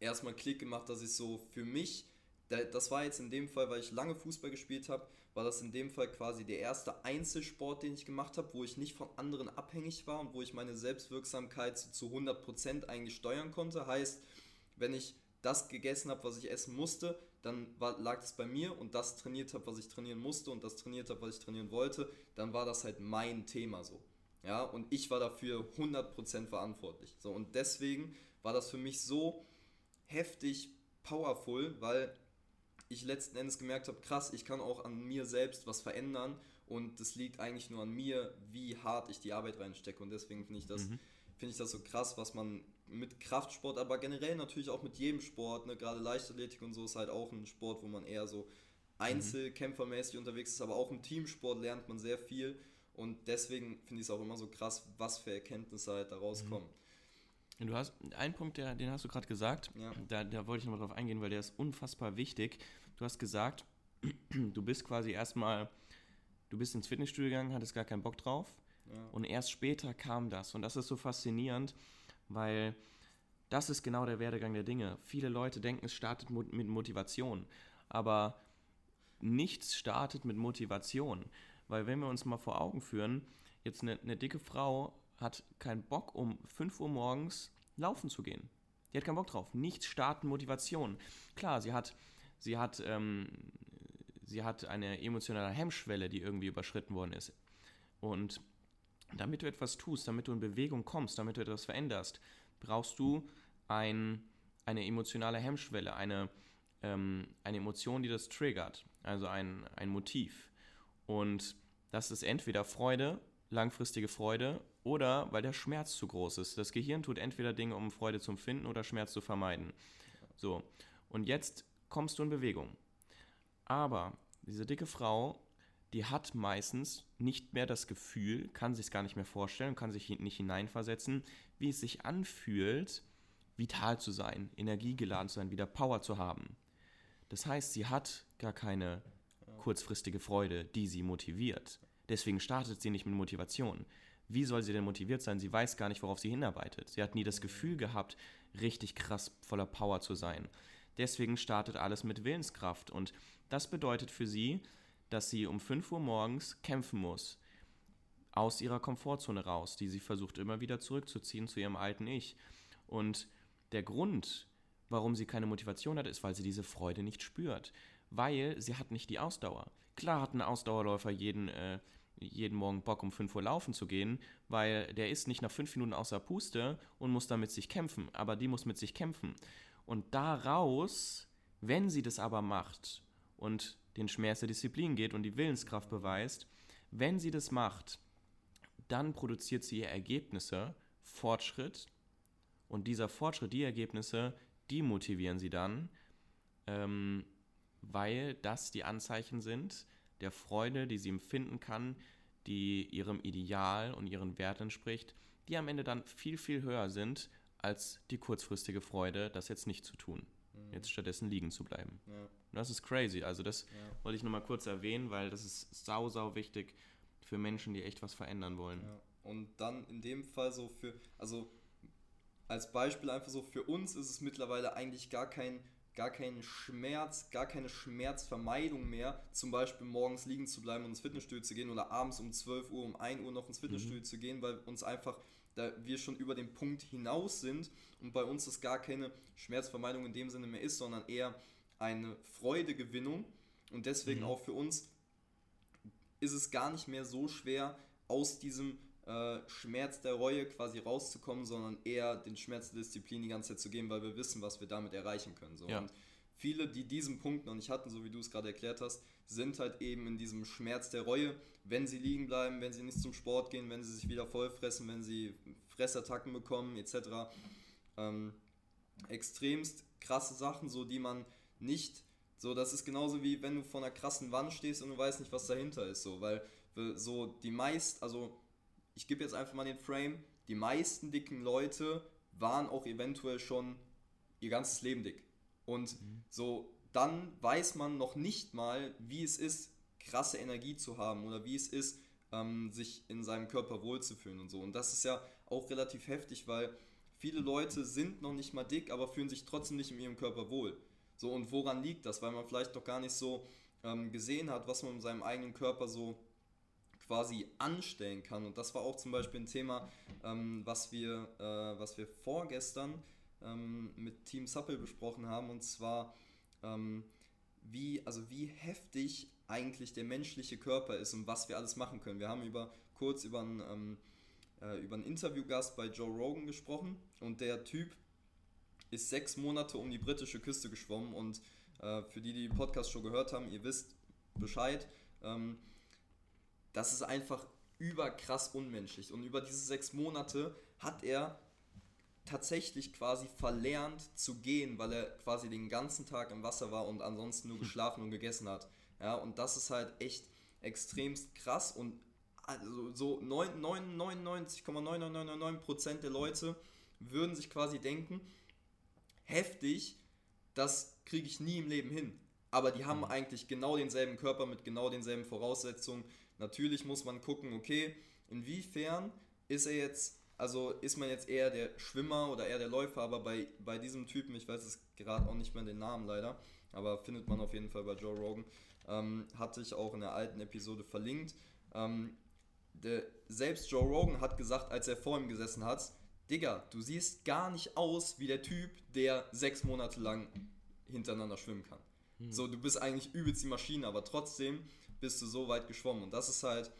[SPEAKER 2] erstmal Klick gemacht, dass ich so für mich, das war jetzt in dem Fall, weil ich lange Fußball gespielt habe, war das in dem Fall quasi der erste Einzelsport, den ich gemacht habe, wo ich nicht von anderen abhängig war und wo ich meine Selbstwirksamkeit zu 100% eigentlich steuern konnte. Heißt, wenn ich das gegessen habe, was ich essen musste, dann war, lag es bei mir und das trainiert habe, was ich trainieren musste und das trainiert habe, was ich trainieren wollte, dann war das halt mein Thema so. Ja, und ich war dafür 100% verantwortlich. So, und deswegen war das für mich so heftig powerful, weil ich letzten Endes gemerkt habe, krass, ich kann auch an mir selbst was verändern und das liegt eigentlich nur an mir, wie hart ich die Arbeit reinstecke und deswegen finde ich das mhm. finde ich das so krass, was man mit Kraftsport, aber generell natürlich auch mit jedem Sport, ne, gerade Leichtathletik und so ist halt auch ein Sport, wo man eher so einzelkämpfermäßig mhm. unterwegs ist, aber auch im Teamsport lernt man sehr viel und deswegen finde ich es auch immer so krass, was für Erkenntnisse halt da rauskommen. Mhm.
[SPEAKER 1] Du hast einen Punkt, der, den hast du gerade gesagt, ja. da, da wollte ich nochmal drauf eingehen, weil der ist unfassbar wichtig. Du hast gesagt, *clears throat* du bist quasi erstmal, du bist ins Fitnessstudio gegangen, hattest gar keinen Bock drauf. Ja. Und erst später kam das. Und das ist so faszinierend, weil das ist genau der Werdegang der Dinge. Viele Leute denken, es startet mit Motivation. Aber nichts startet mit Motivation. Weil wenn wir uns mal vor Augen führen, jetzt eine, eine dicke Frau hat keinen Bock, um 5 Uhr morgens laufen zu gehen. Die hat keinen Bock drauf. Nichts starten Motivation. Klar, sie hat, sie hat, ähm, sie hat eine emotionale Hemmschwelle, die irgendwie überschritten worden ist. Und damit du etwas tust, damit du in Bewegung kommst, damit du etwas veränderst, brauchst du ein, eine emotionale Hemmschwelle, eine, ähm, eine Emotion, die das triggert, also ein, ein Motiv. Und das ist entweder Freude, langfristige Freude oder weil der Schmerz zu groß ist. Das Gehirn tut entweder Dinge, um Freude zu empfinden oder Schmerz zu vermeiden. So, und jetzt kommst du in Bewegung. Aber diese dicke Frau, die hat meistens nicht mehr das Gefühl, kann sich es gar nicht mehr vorstellen, kann sich nicht hineinversetzen, wie es sich anfühlt, vital zu sein, energiegeladen zu sein, wieder Power zu haben. Das heißt, sie hat gar keine kurzfristige Freude, die sie motiviert. Deswegen startet sie nicht mit Motivation wie soll sie denn motiviert sein? Sie weiß gar nicht, worauf sie hinarbeitet. Sie hat nie das Gefühl gehabt, richtig krass voller Power zu sein. Deswegen startet alles mit Willenskraft und das bedeutet für sie, dass sie um 5 Uhr morgens kämpfen muss. Aus ihrer Komfortzone raus, die sie versucht immer wieder zurückzuziehen zu ihrem alten Ich. Und der Grund, warum sie keine Motivation hat, ist, weil sie diese Freude nicht spürt. Weil sie hat nicht die Ausdauer. Klar hat ein Ausdauerläufer jeden, äh, jeden Morgen Bock, um 5 Uhr laufen zu gehen, weil der ist nicht nach 5 Minuten außer Puste und muss damit sich kämpfen, aber die muss mit sich kämpfen. Und daraus, wenn sie das aber macht und den Schmerz der Disziplin geht und die Willenskraft beweist, wenn sie das macht, dann produziert sie ihr Ergebnisse, Fortschritt und dieser Fortschritt, die Ergebnisse, die motivieren sie dann, ähm, weil das die Anzeichen sind, der Freude, die sie empfinden kann, die ihrem Ideal und ihren Werten entspricht, die am Ende dann viel, viel höher sind als die kurzfristige Freude, das jetzt nicht zu tun. Mhm. Jetzt stattdessen liegen zu bleiben. Ja. das ist crazy. Also das ja. wollte ich nochmal kurz erwähnen, weil das ist sau, sau wichtig für Menschen, die echt was verändern wollen. Ja.
[SPEAKER 2] Und dann in dem Fall so für, also als Beispiel einfach so, für uns ist es mittlerweile eigentlich gar kein gar keinen Schmerz, gar keine Schmerzvermeidung mehr, zum Beispiel morgens liegen zu bleiben und ins Fitnessstudio zu gehen oder abends um 12 Uhr, um 1 Uhr noch ins Fitnessstudio mhm. zu gehen, weil uns einfach, da wir schon über den Punkt hinaus sind und bei uns das gar keine Schmerzvermeidung in dem Sinne mehr ist, sondern eher eine Freudegewinnung und deswegen mhm. auch für uns ist es gar nicht mehr so schwer, aus diesem äh, Schmerz der Reue quasi rauszukommen, sondern eher den Schmerz der Disziplin die ganze Zeit zu geben, weil wir wissen, was wir damit erreichen können. So. Ja. Und viele, die diesen Punkt noch nicht hatten, so wie du es gerade erklärt hast, sind halt eben in diesem Schmerz der Reue, wenn sie liegen bleiben, wenn sie nicht zum Sport gehen, wenn sie sich wieder vollfressen, wenn sie Fressattacken bekommen, etc. Ähm, extremst krasse Sachen, so die man nicht, so das ist genauso wie wenn du vor einer krassen Wand stehst und du weißt nicht, was dahinter ist, so, weil so die meist, also ich gebe jetzt einfach mal den Frame, die meisten dicken Leute waren auch eventuell schon ihr ganzes Leben dick. Und mhm. so, dann weiß man noch nicht mal, wie es ist, krasse Energie zu haben oder wie es ist, ähm, sich in seinem Körper wohlzufühlen und so. Und das ist ja auch relativ heftig, weil viele Leute sind noch nicht mal dick, aber fühlen sich trotzdem nicht in ihrem Körper wohl. So, und woran liegt das? Weil man vielleicht doch gar nicht so ähm, gesehen hat, was man in seinem eigenen Körper so quasi anstellen kann. Und das war auch zum Beispiel ein Thema, ähm, was, wir, äh, was wir vorgestern ähm, mit Team Supple besprochen haben. Und zwar, ähm, wie, also wie heftig eigentlich der menschliche Körper ist und was wir alles machen können. Wir haben über, kurz über einen, ähm, äh, über einen Interviewgast bei Joe Rogan gesprochen und der Typ ist sechs Monate um die britische Küste geschwommen und äh, für die, die den Podcast schon gehört haben, ihr wisst Bescheid, ähm, das ist einfach überkrass unmenschlich und über diese sechs Monate hat er tatsächlich quasi verlernt zu gehen, weil er quasi den ganzen Tag im Wasser war und ansonsten nur geschlafen und gegessen hat. Ja, und das ist halt echt extremst krass und also so 99,9999% der Leute würden sich quasi denken, heftig, das kriege ich nie im Leben hin. Aber die haben mhm. eigentlich genau denselben Körper mit genau denselben Voraussetzungen. Natürlich muss man gucken, okay, inwiefern ist er jetzt, also ist man jetzt eher der Schwimmer oder eher der Läufer, aber bei, bei diesem Typen, ich weiß es gerade auch nicht mehr den Namen leider, aber findet man auf jeden Fall bei Joe Rogan, ähm, hatte ich auch in der alten Episode verlinkt. Ähm, der, selbst Joe Rogan hat gesagt, als er vor ihm gesessen hat, Digga, du siehst gar nicht aus wie der Typ, der sechs Monate lang hintereinander schwimmen kann. Hm. So, du bist eigentlich übelst die Maschine, aber trotzdem bist du so weit geschwommen. Und das ist halt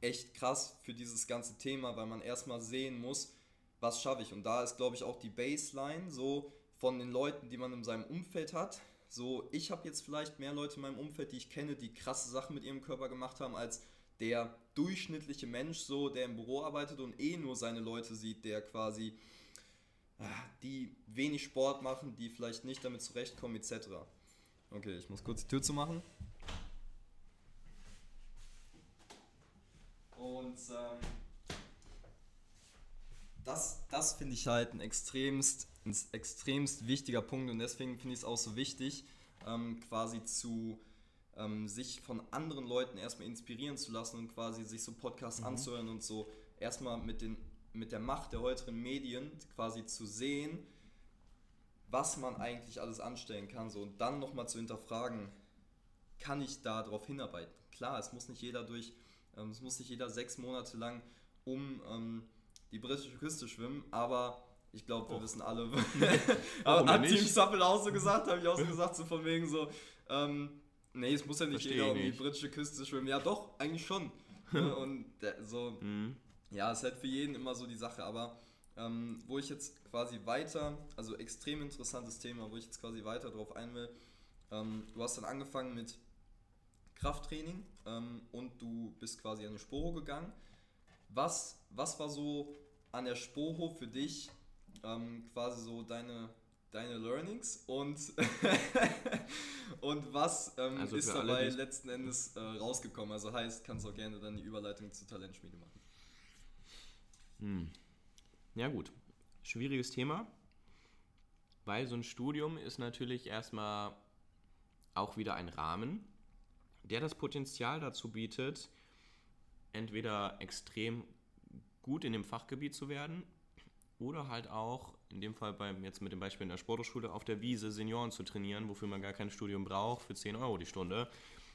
[SPEAKER 2] echt krass für dieses ganze Thema, weil man erstmal sehen muss, was schaffe ich. Und da ist, glaube ich, auch die Baseline so von den Leuten, die man in seinem Umfeld hat, so, ich habe jetzt vielleicht mehr Leute in meinem Umfeld, die ich kenne, die krasse Sachen mit ihrem Körper gemacht haben, als der durchschnittliche Mensch, so, der im Büro arbeitet und eh nur seine Leute sieht, der quasi, ah, die wenig Sport machen, die vielleicht nicht damit zurechtkommen, etc. Okay, ich muss kurz die Tür zu machen. Und ähm, das, das finde ich halt ein extremst ein extremst wichtiger Punkt und deswegen finde ich es auch so wichtig, ähm, quasi zu ähm, sich von anderen Leuten erstmal inspirieren zu lassen und quasi sich so Podcasts mhm. anzuhören und so erstmal mit, den, mit der Macht der heutigen Medien quasi zu sehen, was man eigentlich alles anstellen kann so und dann nochmal zu hinterfragen, kann ich da darauf hinarbeiten? Klar, es muss nicht jeder durch, es muss nicht jeder sechs Monate lang um ähm, die britische Küste schwimmen, aber ich glaube, wir oh. wissen alle. *laughs* hat Team Suppel auch so gesagt, habe ich auch so gesagt, so von wegen so, ähm, nee, es muss ja nicht Versteh jeder um die britische Küste schwimmen. Ja, doch, eigentlich schon. *laughs* Ne, und so, mhm. ja, ist halt für jeden immer so die Sache, aber ähm, wo ich jetzt quasi weiter, also extrem interessantes Thema, wo ich jetzt quasi weiter drauf ein will, ähm, du hast dann angefangen mit Krafttraining ähm, und du bist quasi an die Sporo gegangen. Was, was war so an der Sporo für dich ähm, quasi so deine, deine Learnings und, *laughs* und was ähm, also ist dabei alle, letzten Endes äh, rausgekommen. Also heißt, kannst auch gerne dann die Überleitung zur Talentschmiede machen.
[SPEAKER 1] Hm. Ja gut, schwieriges Thema, weil so ein Studium ist natürlich erstmal auch wieder ein Rahmen, der das Potenzial dazu bietet, entweder extrem gut in dem Fachgebiet zu werden oder halt auch, in dem Fall beim, jetzt mit dem Beispiel in der Sporthochschule, auf der Wiese Senioren zu trainieren, wofür man gar kein Studium braucht, für 10 Euro die Stunde.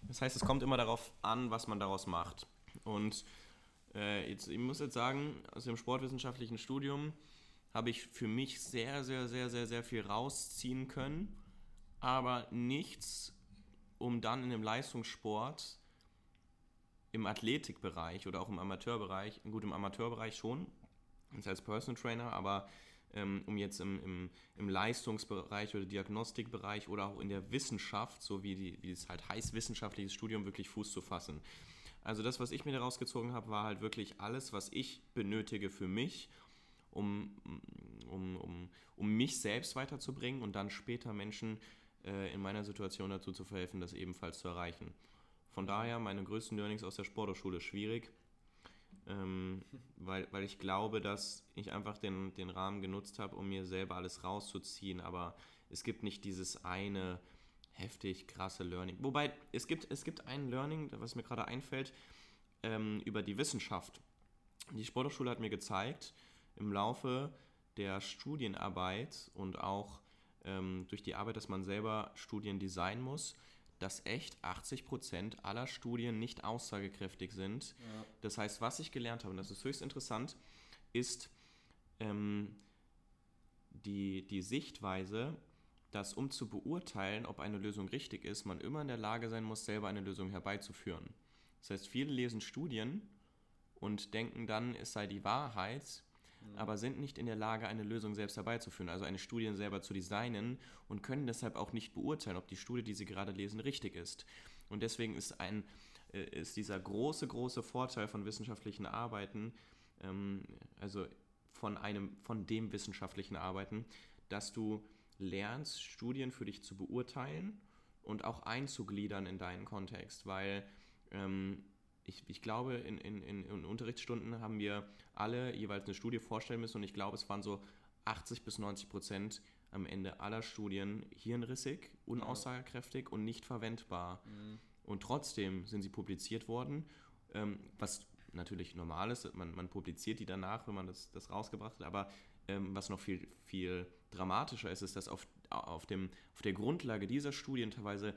[SPEAKER 1] Das heißt, es kommt immer darauf an, was man daraus macht. Und äh, jetzt, ich muss jetzt sagen, aus dem sportwissenschaftlichen Studium habe ich für mich sehr, sehr, sehr, sehr, sehr viel rausziehen können, aber nichts, um dann in dem Leistungssport im Athletikbereich oder auch im Amateurbereich, gut im Amateurbereich schon, als Personal Trainer, aber ähm, um jetzt im, im, im, Leistungsbereich oder Diagnostikbereich oder auch in der Wissenschaft, so wie, die, wie es halt heißt, wissenschaftliches Studium wirklich Fuß zu fassen. Also das, was ich mir daraus gezogen habe, war halt wirklich alles, was ich benötige für mich, um, um, um, um mich selbst weiterzubringen und dann später Menschen in meiner Situation dazu zu verhelfen, das ebenfalls zu erreichen. Von daher meine größten Learnings aus der Sporthochschule schwierig ähm, weil, weil ich glaube, dass ich einfach den, den Rahmen genutzt habe, um mir selber alles rauszuziehen. Aber es gibt nicht dieses eine heftig krasse Learning. Wobei, es gibt, es gibt ein Learning, was mir gerade einfällt, ähm, über die Wissenschaft. Die Sporthochschule hat mir gezeigt, im Laufe der Studienarbeit und auch ähm, durch die Arbeit, dass man selber Studien designen muss, dass echt 80% aller Studien nicht aussagekräftig sind. Ja. Das heißt, was ich gelernt habe, und das ist höchst interessant, ist ähm, die, die Sichtweise, dass um zu beurteilen, ob eine Lösung richtig ist, man immer in der Lage sein muss, selber eine Lösung herbeizuführen. Das heißt, viele lesen Studien und denken dann, es sei die Wahrheit, mhm. aber sind nicht in der Lage, eine Lösung selbst herbeizuführen, also eine Studie selber zu designen und können deshalb auch nicht beurteilen, ob die Studie, die sie gerade lesen, richtig ist. Und deswegen ist, ein, äh, ist dieser große, große Vorteil von wissenschaftlichen Arbeiten, ähm, also von, einem, von dem wissenschaftlichen Arbeiten, dass du lernst, Studien für dich zu beurteilen und auch einzugliedern in deinen Kontext, weil ähm, ich, ich glaube, in, in, in Unterrichtsstunden haben wir alle jeweils eine Studie vorstellen müssen und ich glaube, es waren so 80 bis 90 Prozent am Ende aller Studien hirnrissig, unaussagekräftig und nicht verwendbar. Mhm. Und trotzdem sind sie publiziert worden, ähm, was natürlich normal ist. Man, man publiziert die danach, wenn man das, das rausgebracht hat, aber ähm, was noch viel, viel dramatischer ist, ist, dass auf, auf, dem, auf der Grundlage dieser Studien teilweise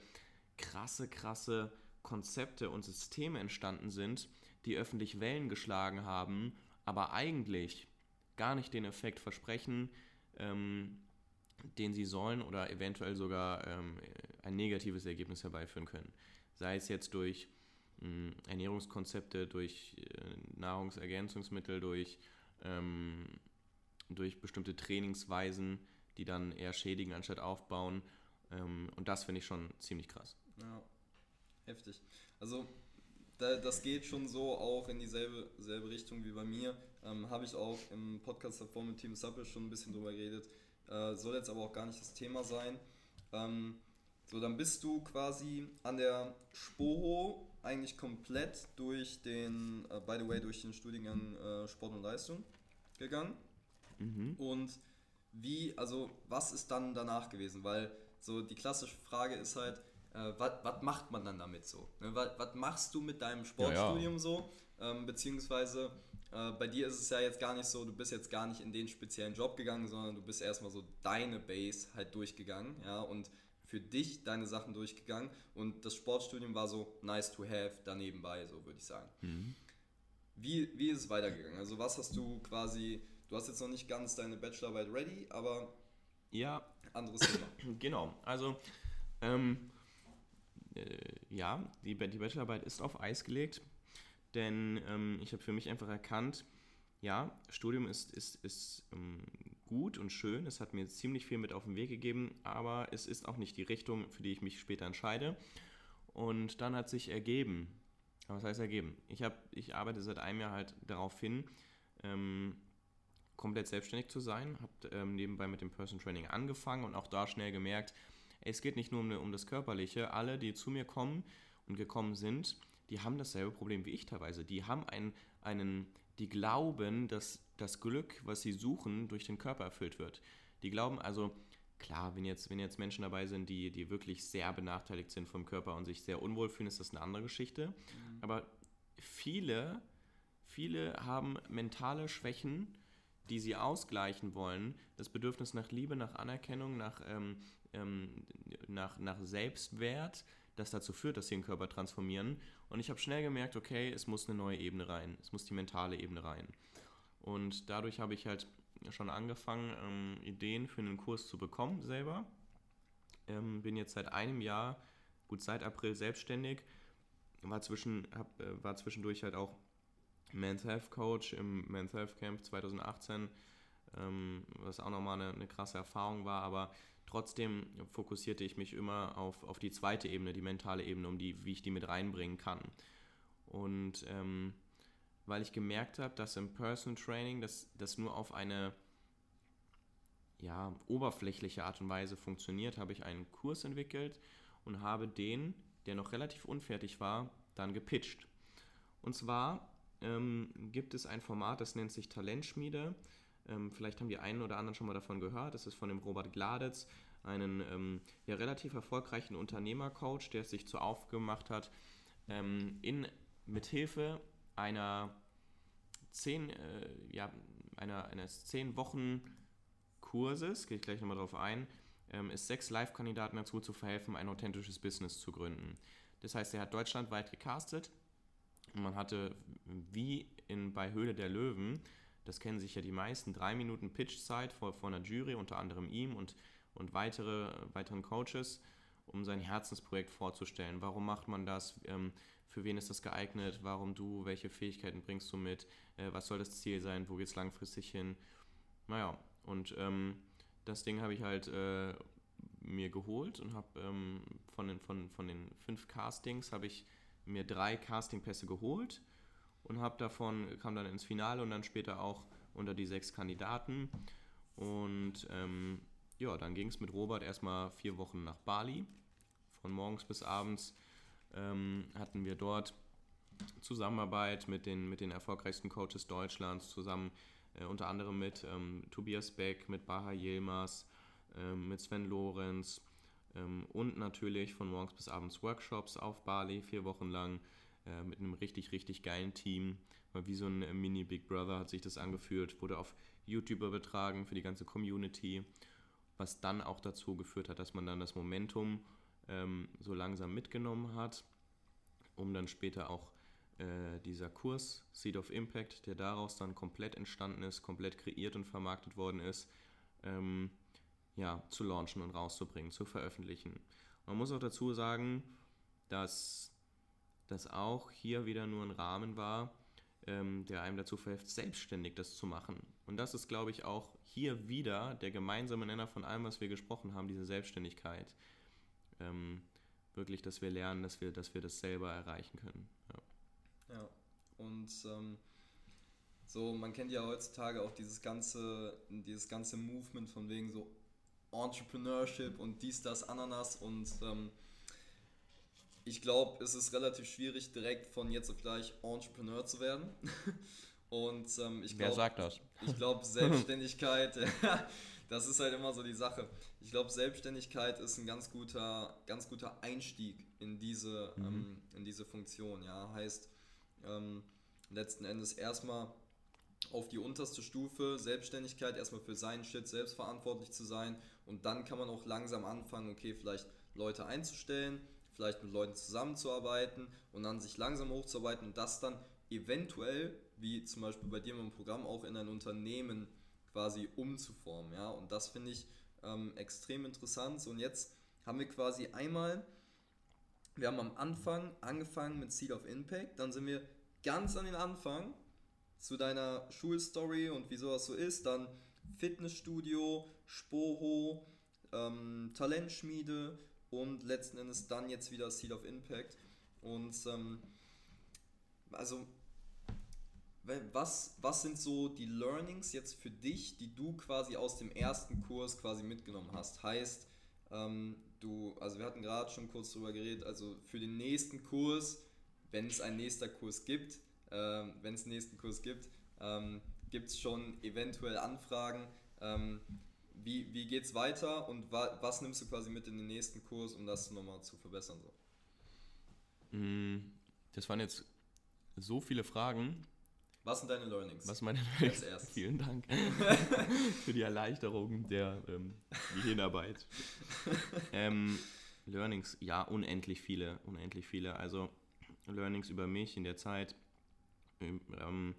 [SPEAKER 1] krasse, krasse Konzepte und Systeme entstanden sind, die öffentlich Wellen geschlagen haben, aber eigentlich gar nicht den Effekt versprechen, ähm, den sie sollen oder eventuell sogar ähm, ein negatives Ergebnis herbeiführen können. Sei es jetzt durch mh, hm, Ernährungskonzepte, durch äh, Nahrungsergänzungsmittel, durch, ähm, durch bestimmte Trainingsweisen, die dann eher schädigen anstatt aufbauen. Ähm, und das finde ich schon ziemlich krass.
[SPEAKER 2] Ja. Heftig. Also da, das geht schon so auch in dieselbe selbe Richtung wie bei mir. Ähm, Habe ich auch im Podcast davor mit Team Supple schon ein bisschen drüber geredet. Äh, soll jetzt aber auch gar nicht das Thema sein. Ähm, so, dann bist du quasi an der Sporo eigentlich komplett durch den, äh, by the way, durch den Studiengang äh, Sport und Leistung gegangen. Mhm. Und wie, also was ist dann danach gewesen? Weil so die klassische Frage ist halt, äh, was macht man dann damit so? Ne, was machst du mit deinem Sportstudium ja, ja. so? Ähm, beziehungsweise äh, bei dir ist es ja jetzt gar nicht so, du bist jetzt gar nicht in den speziellen Job gegangen, sondern du bist erstmal so deine Base halt durchgegangen, ja, und für dich deine Sachen durchgegangen und das Sportstudium war so nice to have daneben bei, so würde ich sagen. Mhm. Wie, wie ist es weitergegangen? Also was hast du quasi, du hast jetzt noch nicht ganz deine Bachelorarbeit ready, aber
[SPEAKER 1] ja,
[SPEAKER 2] anderes Thema. *clears throat*
[SPEAKER 1] genau, also ähm, äh, ja, die, die Bachelorarbeit ist auf Eis gelegt, denn ähm, ich habe für mich einfach erkannt, ja, Studium ist, ist, ist ähm, gut und schön, es hat mir ziemlich viel mit auf den Weg gegeben, aber es ist auch nicht die Richtung, für die ich mich später entscheide. Und dann hat sich ergeben, was heißt ergeben? Ich, hab, ich arbeite seit einem Jahr halt darauf hin, ähm, komplett selbstständig zu sein, habe ähm, nebenbei mit dem Person Training angefangen und auch da schnell gemerkt, es geht nicht nur um, um das Körperliche. Alle, die zu mir kommen und gekommen sind, die haben dasselbe Problem wie ich teilweise. Die haben einen, einen die glauben, dass das Glück, was sie suchen, durch den Körper erfüllt wird. Die glauben also, klar, wenn jetzt, wenn jetzt Menschen dabei sind, die, die wirklich sehr benachteiligt sind vom Körper und sich sehr unwohl fühlen, ist das eine andere Geschichte. Mhm. Aber viele, viele haben mentale Schwächen, die sie ausgleichen wollen. Das Bedürfnis nach Liebe, nach Anerkennung, nach ähm, ähm, nach, nach Selbstwert, das dazu führt, dass sie den Körper transformieren. Und ich habe schnell gemerkt, okay, es muss eine neue Ebene rein, es muss die mentale Ebene rein. Und dadurch habe ich halt schon angefangen, ähm, Ideen für einen Kurs zu bekommen selber. Ähm, bin jetzt seit einem Jahr, gut seit April selbstständig, war, zwischen, hab, äh, war zwischendurch halt auch Men's Health Coach im Men's Health Camp 2018, ähm, was auch nochmal eine, eine krasse Erfahrung war, aber Trotzdem fokussierte ich mich immer auf, auf die zweite Ebene, die mentale Ebene, um die, wie ich die mit reinbringen kann. Und ähm, weil ich gemerkt habe, dass im Personal Training das, das nur auf eine ja, oberflächliche Art und Weise funktioniert, habe ich einen Kurs entwickelt und habe den, der noch relativ unfertig war, dann gepitcht. Und zwar ähm, gibt es ein Format, das nennt sich Talentschmiede. Ähm, vielleicht haben die einen oder anderen schon mal davon gehört. Das ist von dem Robert Gladitz. einen ähm, ja, relativ erfolgreichen Unternehmercoach, der es sich zu aufgemacht hat, ähm, in mithilfe einer zehn, äh, ja, einer, eines zehn Wochen Kurses, gehe ich gleich nochmal drauf ein, ähm, ist sechs Live-Kandidaten dazu zu verhelfen, ein authentisches Business zu gründen. Das heißt, er hat deutschlandweit gecastet und man hatte wie in, bei Höhle der Löwen, das kennen sich ja die meisten, drei Minuten Pitchzeit vor, vor einer Jury, unter anderem ihm und, und weitere, weiteren Coaches, um sein Herzensprojekt vorzustellen. Warum macht man das? Ähm, für wen ist das geeignet? Warum du? Welche Fähigkeiten bringst du mit? Äh, was soll das Ziel sein? Wo geht es langfristig hin? Naja, und ähm, das Ding habe ich halt äh, mir geholt und habe ähm, von, den, von, von den fünf Castings habe ich mir drei Castingpässe geholt und habe davon kam dann ins Finale und dann später auch unter die sechs Kandidaten und ähm, ja, dann ging es mit Robert erstmal vier Wochen nach Bali. Von morgens bis abends ähm, hatten wir dort Zusammenarbeit mit den, mit den erfolgreichsten Coaches Deutschlands, zusammen äh, unter anderem mit ähm, Tobias Beck, mit Baha Yilmaz, ähm, mit Sven Lorenz ähm, und natürlich von morgens bis abends Workshops auf Bali, vier Wochen lang äh, mit einem richtig, richtig geilen Team. Weil wie so ein äh, Mini-Big Brother hat sich das angefühlt, wurde auf YouTube übertragen für die ganze Community, was dann auch dazu geführt hat, dass man dann das Momentum ähm, so langsam mitgenommen hat, um dann später auch äh, dieser Kurs Seed of Impact, der daraus dann komplett entstanden ist, komplett kreiert und vermarktet worden ist, ähm, ja, zu launchen und rauszubringen, zu veröffentlichen. Man muss auch dazu sagen, dass das auch hier wieder nur ein Rahmen war, ähm, der einem dazu verhilft, selbstständig das zu machen. Und das ist, glaube ich, auch hier wieder der gemeinsame Nenner von allem, was wir gesprochen haben, diese Selbstständigkeit. Ähm, wirklich, dass wir lernen, dass wir, dass wir das selber erreichen können. Ja.
[SPEAKER 2] Ja, und ähm, so, man kennt ja heutzutage auch dieses ganze, dieses ganze Movement von wegen so Entrepreneurship und dies, das, Ananas und ähm, ich glaube, es ist relativ schwierig, direkt von jetzt auf gleich Entrepreneur zu werden. *laughs* Und ähm, ich glaube.
[SPEAKER 1] Wer sagt das?
[SPEAKER 2] Ich glaube, Selbstständigkeit, *laughs* das ist halt immer so die Sache. Ich glaube, Selbstständigkeit ist ein ganz guter, ganz guter Einstieg in diese, mhm. ähm, in diese Funktion. Ja, heißt, ähm, letzten Endes erstmal auf die unterste Stufe Selbstständigkeit, erstmal für seinen Shit selbst verantwortlich zu sein und dann kann man auch langsam anfangen, okay, vielleicht Leute einzustellen, vielleicht mit Leuten zusammenzuarbeiten und dann sich langsam hochzuarbeiten und das dann eventuell, wie zum Beispiel bei dir im Programm, auch in ein Unternehmen quasi umzuformen. Ja? Und das finde ich ähm, extrem interessant. Und jetzt haben wir quasi einmal, wir haben am Anfang angefangen mit Seed of Impact, dann sind wir ganz an den Anfang zu deiner Schulstory und wie sowas so ist, dann Fitnessstudio, Spoho, ähm, Talentschmiede und letzten Endes dann jetzt wieder Seed of Impact. Und ähm, also, was, was sind so die Learnings jetzt für dich, die du quasi aus dem ersten Kurs quasi mitgenommen hast? Heißt, ähm, du, also wir hatten gerade schon kurz drüber geredet, also für den nächsten Kurs wenn es einen nächsten Kurs gibt, ähm, wenn es nächsten Kurs gibt, ähm, gibt es schon eventuell Anfragen. Ähm, wie wie geht es weiter und wa was nimmst du quasi mit in den nächsten Kurs, um das nochmal zu verbessern? So?
[SPEAKER 1] Mm, das waren jetzt so viele Fragen.
[SPEAKER 2] Was sind deine Learnings?
[SPEAKER 1] Was meine Learnings? Vielen Dank *laughs* für die Erleichterung der ähm, Gehirnarbeit. ähm, Learnings, ja, unendlich viele, unendlich viele. Also Learnings über mich in der Zeit, ähm,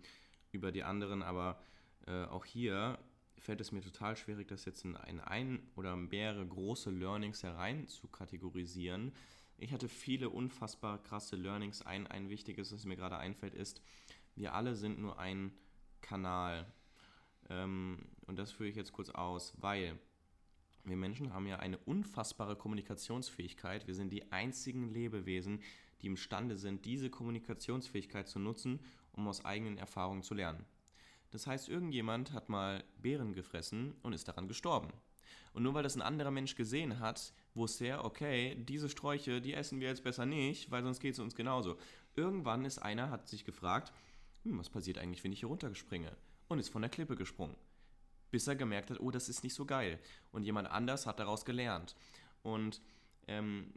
[SPEAKER 1] über die anderen, aber äh, auch hier fällt es mir total schwierig, das jetzt in ein, ein oder mehrere große Learnings herein zu kategorisieren. Ich hatte viele unfassbar krasse Learnings. Ein, ein wichtiges, was mir gerade einfällt, ist, wir alle sind nur ein Kanal. Ähm, und das führe ich jetzt kurz aus, weil wir Menschen haben ja eine unfassbare Kommunikationsfähigkeit. Wir sind die einzigen Lebewesen, die imstande sind, diese Kommunikationsfähigkeit zu nutzen, um aus eigenen Erfahrungen zu lernen. Das heißt, irgendjemand hat mal Beeren gefressen und ist daran gestorben. Und nur weil das ein anderer Mensch gesehen hat, wusste er, okay, diese Sträuche, die essen wir jetzt besser nicht, weil sonst geht es uns genauso. Irgendwann ist einer, hat sich gefragt, hm, was passiert eigentlich, wenn ich hier runterspringe? Und ist von der Klippe gesprungen. bis er gemerkt hat, oh, das ist nicht so geil. Und jemand anders hat daraus gelernt. Und ähm,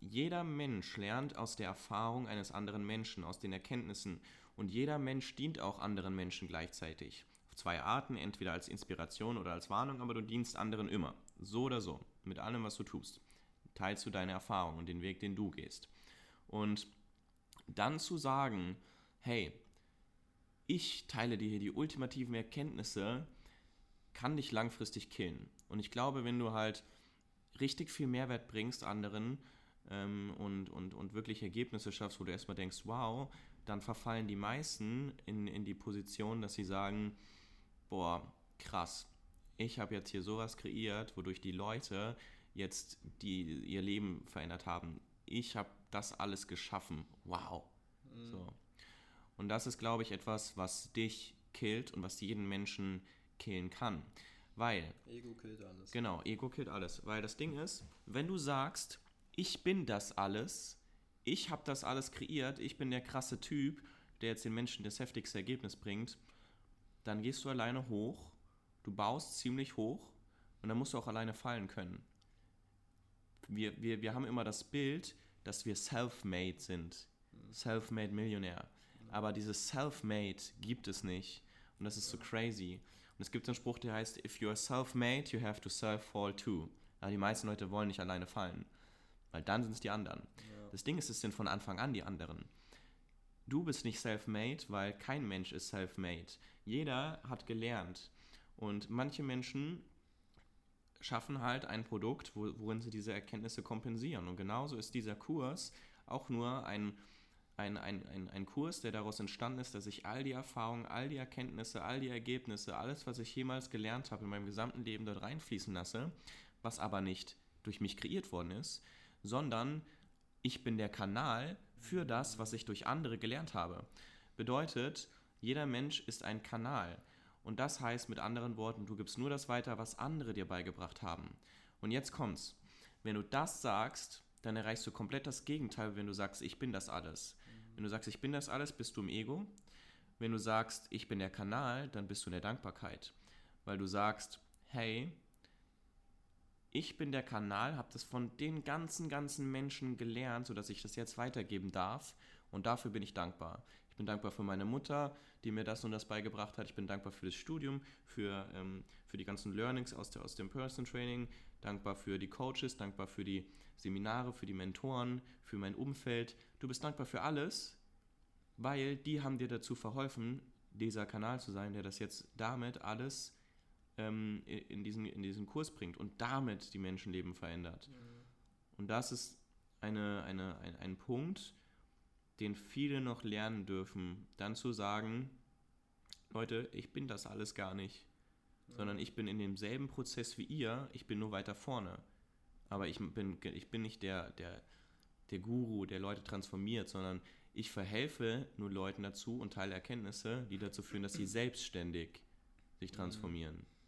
[SPEAKER 1] jeder Mensch lernt aus der Erfahrung eines anderen Menschen, aus den Erkenntnissen. Und jeder Mensch dient auch anderen Menschen gleichzeitig. Auf zwei Arten, entweder als Inspiration oder als Warnung, aber du dienst anderen immer. So oder so, mit allem, was du tust. Teilst du deine Erfahrung und den Weg, den du gehst. Und dann zu sagen, hey, ich teile dir hier die ultimativen Erkenntnisse, kann dich langfristig killen. Und ich glaube, wenn du halt richtig viel Mehrwert bringst anderen ähm, und, und, und wirklich Ergebnisse schaffst, wo du erstmal denkst, wow, dann verfallen die meisten in, in die Position, dass sie sagen, boah, krass, ich habe jetzt hier sowas kreiert, wodurch die Leute jetzt die, ihr Leben verändert haben. Ich habe das alles geschaffen. Wow. Mhm. So. Und das ist, glaube ich, etwas, was dich killt und was jeden Menschen killen kann. Weil.
[SPEAKER 2] Ego killt alles.
[SPEAKER 1] Genau, Ego killt alles. Weil das Ding ist, wenn du sagst, ich bin das alles, ich habe das alles kreiert, ich bin der krasse Typ, der jetzt den Menschen das heftigste Ergebnis bringt, dann gehst du alleine hoch, du baust ziemlich hoch und dann musst du auch alleine fallen können. Wir, wir, wir haben immer das Bild, dass wir self-made sind. Self-made Millionär. Aber dieses self-made gibt es nicht. Und das ist so crazy. Und es gibt einen Spruch, der heißt, if you are self-made, you have to self-fall too. Ja, die meisten Leute wollen nicht alleine fallen. Weil dann sind es die anderen. Ja. Das Ding ist, es sind von Anfang an die anderen. Du bist nicht self-made, weil kein Mensch ist self-made. Jeder hat gelernt. Und manche Menschen schaffen halt ein Produkt, worin sie diese Erkenntnisse kompensieren. Und genauso ist dieser Kurs auch nur ein ein, ein, ein, ein Kurs, der daraus entstanden ist, dass ich all die Erfahrungen, all die Erkenntnisse, all die Ergebnisse, alles, was ich jemals gelernt habe in meinem gesamten Leben dort reinfließen lasse, was aber nicht durch mich kreiert worden ist, sondern ich bin der Kanal für das, was ich durch andere gelernt habe. Bedeutet, jeder Mensch ist ein Kanal. Und das heißt mit anderen Worten, du gibst nur das weiter, was andere dir beigebracht haben. Und jetzt kommt's. Wenn du das sagst, dann erreichst du komplett das Gegenteil, wenn du sagst, ich bin das alles. Wenn du sagst, ich bin das alles, bist du im Ego. Wenn du sagst, ich bin der Kanal, dann bist du in der Dankbarkeit. Weil du sagst, hey, ich bin der Kanal, habe das von den ganzen, ganzen Menschen gelernt, sodass ich das jetzt weitergeben darf. Und dafür bin ich dankbar. Ich bin dankbar für meine Mutter, die mir das und das beigebracht hat. Ich bin dankbar für das Studium, für, ähm, für die ganzen Learnings aus, der, aus dem Person Training, dankbar für die Coaches, dankbar für die Seminare, für die Mentoren, für mein Umfeld. Du bist dankbar für alles, weil die haben dir dazu verholfen, dieser Kanal zu sein, der das jetzt damit alles ähm, in, diesen, in diesen Kurs bringt und damit die Menschenleben verändert. Mhm. Und das ist eine, eine, ein, ein Punkt, den viele noch lernen dürfen, dann zu sagen, Leute, ich bin das alles gar nicht, ja. sondern ich bin in demselben Prozess wie ihr, ich bin nur weiter vorne. Aber ich bin, ich bin nicht der, der, der Guru, der Leute transformiert, sondern ich verhelfe nur Leuten dazu und teile Erkenntnisse, die dazu führen, dass sie selbstständig sich mhm. transformieren.
[SPEAKER 2] Ja.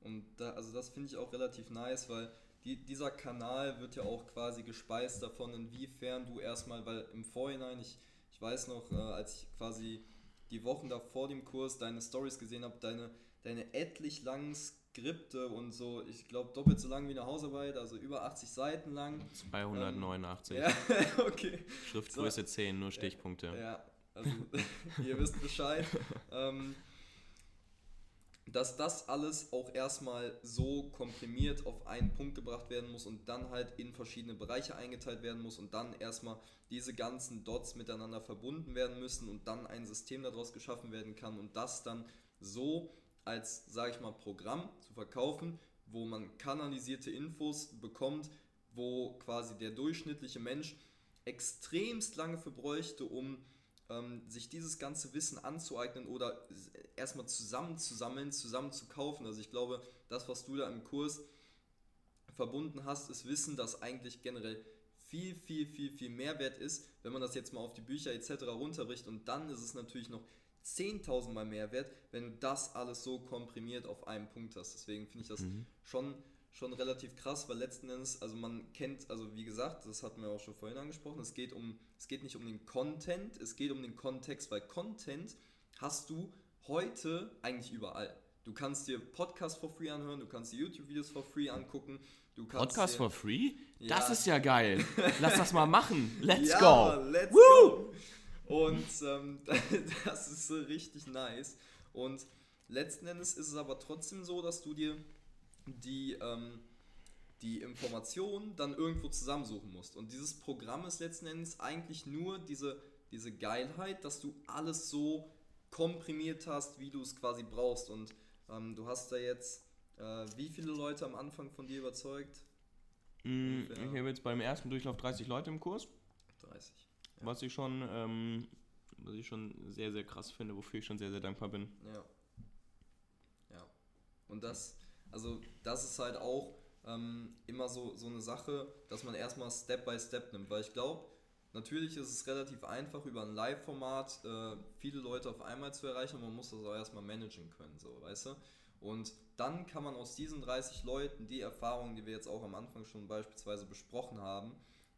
[SPEAKER 2] Und da, also das finde ich auch relativ nice, weil die, dieser Kanal wird ja auch quasi gespeist davon, inwiefern du erstmal, weil im Vorhinein, ich, ich weiß noch, äh, als ich quasi die Wochen davor dem Kurs deine Stories gesehen habe, deine, deine etlich langen Skripte und so, ich glaube doppelt so lang wie eine Hausarbeit, also über 80 Seiten lang.
[SPEAKER 1] 289.
[SPEAKER 2] Ähm, ja, *laughs* okay.
[SPEAKER 1] Schriftgröße so, 10, nur Stichpunkte.
[SPEAKER 2] Ja, also *laughs* ihr wisst Bescheid. ähm, dass das alles auch erstmal so komprimiert auf einen Punkt gebracht werden muss und dann halt in verschiedene Bereiche eingeteilt werden muss und dann erstmal diese ganzen Dots miteinander verbunden werden müssen und dann ein System daraus geschaffen werden kann und das dann so als, sage ich mal, Programm zu verkaufen, wo man kanalisierte Infos bekommt, wo quasi der durchschnittliche Mensch extremst lange für bräuchte, um ähm, sich dieses ganze Wissen anzueignen oder erstmal zusammenzusammeln, zusammen zu kaufen. Also ich glaube, das, was du da im Kurs verbunden hast, ist Wissen, das eigentlich generell viel, viel, viel, viel mehr wert ist, wenn man das jetzt mal auf die Bücher etc. runterbricht. Und dann ist es natürlich noch 10.000 Mal mehr wert, wenn du das alles so komprimiert auf einem Punkt hast. Deswegen finde ich das mhm. schon schon relativ krass, weil letzten Endes, also man kennt, also wie gesagt, das hatten wir auch schon vorhin angesprochen, es geht um, es geht nicht um den Content, es geht um den Kontext, weil Content hast du heute eigentlich überall. du kannst dir Podcasts for free anhören, du kannst dir YouTube-Videos for free angucken. Du kannst
[SPEAKER 1] Podcast for free?
[SPEAKER 2] Ja.
[SPEAKER 1] Das ist ja geil. Lass das mal machen. Let's
[SPEAKER 2] ja,
[SPEAKER 1] go.
[SPEAKER 2] Let's
[SPEAKER 1] Woo!
[SPEAKER 2] go. Und ähm, *laughs* das ist so richtig nice. Und letzten Endes ist es aber trotzdem so, dass du dir die, ähm, die Informationen dann irgendwo zusammensuchen musst. Und dieses Programm ist letzten Endes eigentlich nur diese, diese Geilheit, dass du alles so komprimiert hast, wie du es quasi brauchst. Und ähm, du hast da jetzt, äh, wie viele Leute am Anfang von dir überzeugt?
[SPEAKER 1] Mm. Ich habe jetzt beim ersten Durchlauf 30 Leute im Kurs,
[SPEAKER 2] 30.
[SPEAKER 1] was ich schon, ähm, was ich schon sehr, sehr krass finde, wofür ich schon sehr, sehr dankbar bin.
[SPEAKER 2] Ja. Ja. Und das, also das ist halt auch ähm, immer so, so eine Sache, dass man erstmal Step by Step nimmt, weil ich glaube, natürlich ist es relativ einfach über ein Live-Format äh, viele Leute auf einmal zu erreichen, man muss das auch erstmal managen können, so, weißt du? Und dann kann man aus diesen 30 Leuten die Erfahrungen, die wir jetzt auch am Anfang schon beispielsweise besprochen haben,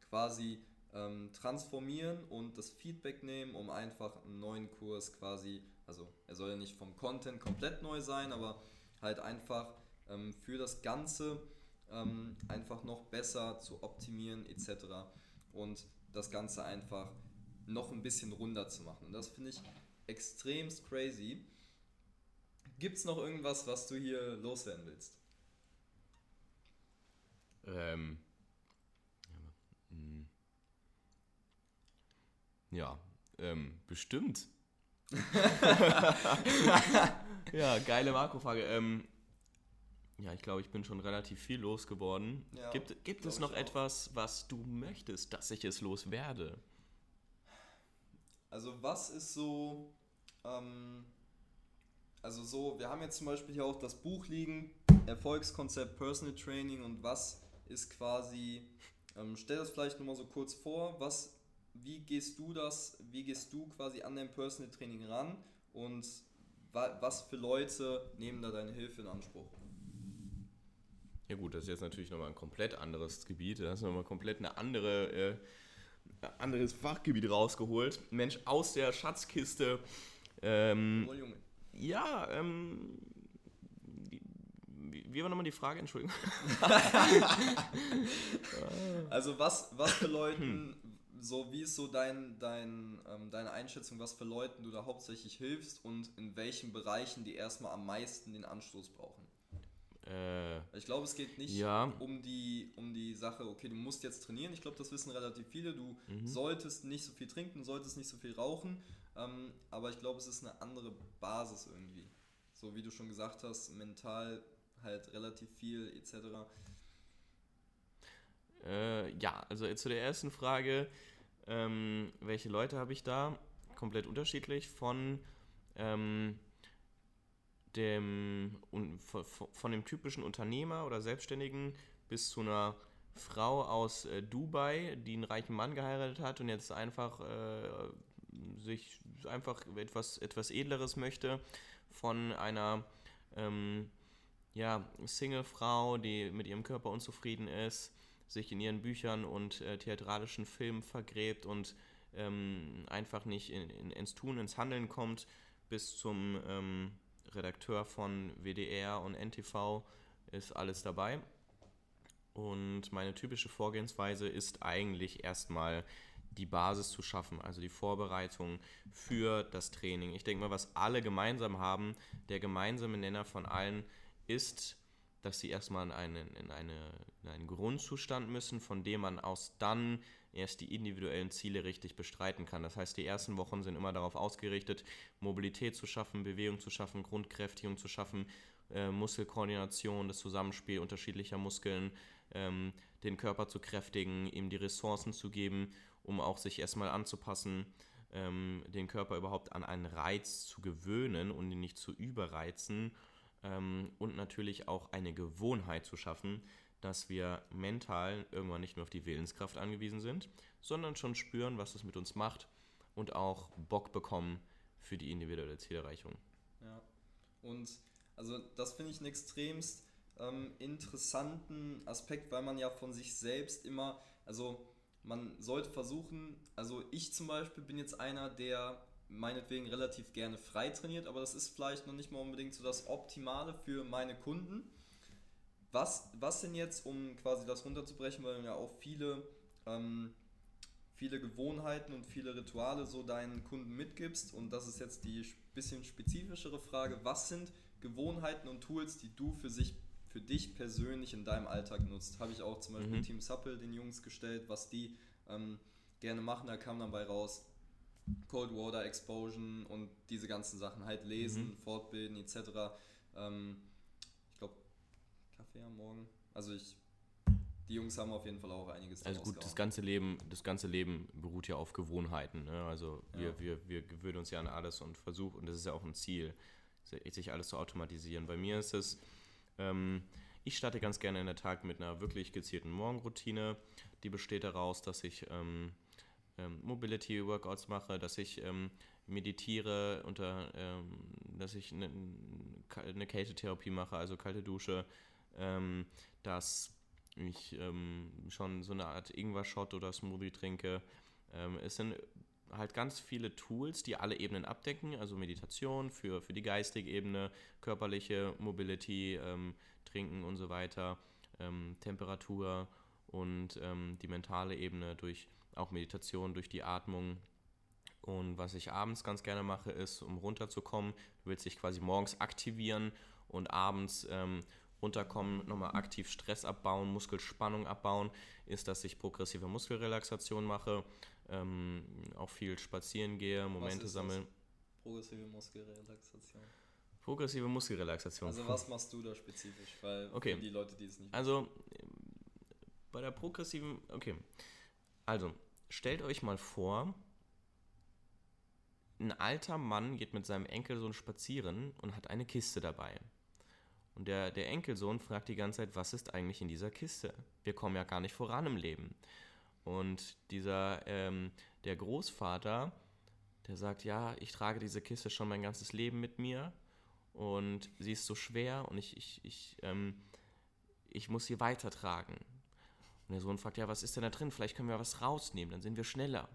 [SPEAKER 2] quasi ähm, transformieren und das Feedback nehmen, um einfach einen neuen Kurs quasi, also er soll ja nicht vom Content komplett neu sein, aber halt einfach ähm, für das Ganze ähm, einfach noch besser zu optimieren etc. Und das Ganze einfach noch ein bisschen runder zu machen. Und das finde ich extremst crazy. Gibt es noch irgendwas, was du hier loswerden willst?
[SPEAKER 1] Ähm, ja, ähm, bestimmt. *laughs* *laughs* ja, geile Makrofrage. Ähm, ja, ich glaube, ich bin schon relativ viel losgeworden.
[SPEAKER 2] Ja,
[SPEAKER 1] gibt gibt es noch etwas, was du möchtest, dass ich es loswerde?
[SPEAKER 2] Also was ist so, ähm, also so, wir haben jetzt zum Beispiel hier auch das Buch liegen, Erfolgskonzept Personal Training und was ist quasi, ähm, stell das vielleicht nochmal so kurz vor, was, wie gehst du das, wie gehst du quasi an dein Personal Training ran und wa was für Leute nehmen da deine Hilfe in Anspruch?
[SPEAKER 1] Ja gut, das ist jetzt natürlich nochmal ein komplett anderes Gebiet. Da hast du nochmal komplett eine andere, äh, ein anderes Fachgebiet rausgeholt. Mensch, aus der Schatzkiste. Ähm,
[SPEAKER 2] Oh Junge.
[SPEAKER 1] ja, ähm, wie, wie war nochmal die Frage? Entschuldigung. *laughs*
[SPEAKER 2] Also was, was für Leuten, so wie ist so dein, dein, ähm, deine Einschätzung, was für Leuten du da hauptsächlich hilfst und in welchen Bereichen die erstmal am meisten den Anstoß brauchen?
[SPEAKER 1] Äh,
[SPEAKER 2] Ich glaube, es geht nicht
[SPEAKER 1] Ja.
[SPEAKER 2] um, die, um die Sache, okay, du musst jetzt trainieren. Ich glaube, das wissen relativ viele. Du
[SPEAKER 1] Mhm.
[SPEAKER 2] solltest nicht so viel trinken, du solltest nicht so viel rauchen. Ähm, aber ich glaube, es ist eine andere Basis irgendwie. So wie du schon gesagt hast, mental halt relativ viel etc.
[SPEAKER 1] äh, ja, also zu der ersten Frage, ähm, welche Leute habe ich da? Komplett unterschiedlich von ähm, dem von dem typischen Unternehmer oder Selbstständigen bis zu einer Frau aus äh, Dubai, die einen reichen Mann geheiratet hat und jetzt einfach äh, sich einfach etwas, etwas Edleres möchte, von einer ähm, ja, Single-Frau, die mit ihrem Körper unzufrieden ist, sich in ihren Büchern und äh, theatralischen Filmen vergräbt und ähm, einfach nicht in, in, ins Tun, ins Handeln kommt, bis zum ähm, Redakteur von WDR und NTV ist alles dabei. Und meine typische Vorgehensweise ist eigentlich erstmal die Basis zu schaffen, also die Vorbereitung für das Training. Ich denke mal, was alle gemeinsam haben, der gemeinsame Nenner von allen ist, dass sie erstmal in einen, in, eine, in einen Grundzustand müssen, von dem man aus dann erst die individuellen Ziele richtig bestreiten kann. Das heißt, die ersten Wochen sind immer darauf ausgerichtet, Mobilität zu schaffen, Bewegung zu schaffen, Grundkräftigung zu schaffen, äh, Muskelkoordination, das Zusammenspiel unterschiedlicher Muskeln, ähm, den Körper zu kräftigen, ihm die Ressourcen zu geben, um auch sich erstmal anzupassen, ähm, den Körper überhaupt an einen Reiz zu gewöhnen und ihn nicht zu überreizen ähm, und natürlich auch eine Gewohnheit zu schaffen, dass wir mental irgendwann nicht nur auf die Willenskraft angewiesen sind, sondern schon spüren, was es mit uns macht und auch Bock bekommen für die individuelle Zielerreichung.
[SPEAKER 2] Ja. Und also das finde ich einen extremst ähm, interessanten Aspekt, weil man ja von sich selbst immer, also man sollte versuchen, also ich zum Beispiel bin jetzt einer, der meinetwegen relativ gerne frei trainiert, aber das ist vielleicht noch nicht mal unbedingt so das Optimale für meine Kunden. Was, was sind jetzt, um quasi das runterzubrechen, weil ja auch viele, ähm, viele Gewohnheiten und viele Rituale so deinen Kunden mitgibst und das ist jetzt die bisschen spezifischere Frage, was sind Gewohnheiten und Tools, die du für sich für dich persönlich in deinem Alltag nutzt? Habe ich auch zum Beispiel mhm. Team Supple den Jungs gestellt, was die ähm, gerne machen, da kam dann bei raus Cold Water Explosion und diese ganzen Sachen, halt lesen, mhm. fortbilden etc. Ähm, Kaffee am Morgen. Also ich, die Jungs haben auf jeden Fall auch einiges
[SPEAKER 1] Also gut, das ganze Leben, das ganze Leben beruht ja auf Gewohnheiten. Ne? Also wir, ja. wir, wir gewöhnen uns ja an alles und versuchen, und das ist ja auch ein Ziel, sich alles zu automatisieren. Bei mir ist es, ähm, ich starte ganz gerne in der Tag mit einer wirklich gezielten Morgenroutine. Die besteht daraus, dass ich ähm, ähm, Mobility-Workouts mache, dass ich ähm, meditiere, unter, ähm, dass ich eine, eine Kältetherapie mache, also kalte Dusche, ähm, dass ich ähm, schon so eine Art Ingwer-Shot oder Smoothie trinke. es sind halt ganz viele Tools, die alle Ebenen abdecken, also Meditation für, für die geistige Ebene, körperliche Mobility, ähm, Trinken und so weiter, ähm, Temperatur und ähm, die mentale Ebene durch auch Meditation, durch die Atmung. Und was ich abends ganz gerne mache, ist, um runterzukommen, du willst dich quasi morgens aktivieren und abends ähm, runterkommen, nochmal aktiv Stress abbauen, Muskelspannung abbauen, ist, dass ich progressive Muskelrelaxation mache ähm, auch viel spazieren gehe, Momente sammeln.
[SPEAKER 2] Progressive Muskelrelaxation.
[SPEAKER 1] Progressive Muskelrelaxation.
[SPEAKER 2] Also was machst du da spezifisch? Weil
[SPEAKER 1] okay.
[SPEAKER 2] die Leute, die es nicht
[SPEAKER 1] Also bei der progressiven, okay. Also stellt euch mal vor, ein alter Mann geht mit seinem Enkelsohn spazieren und hat eine Kiste dabei. Und der, der Enkelsohn fragt die ganze Zeit, was ist eigentlich in dieser Kiste? Wir kommen ja gar nicht voran im Leben. Und dieser, ähm, der Großvater, der sagt, ja, ich trage diese Kiste schon mein ganzes Leben mit mir und sie ist so schwer und ich, ich, ich, ähm, ich muss sie weitertragen. Und der Sohn fragt, ja, was ist denn da drin? Vielleicht können wir was rausnehmen, dann sind wir schneller.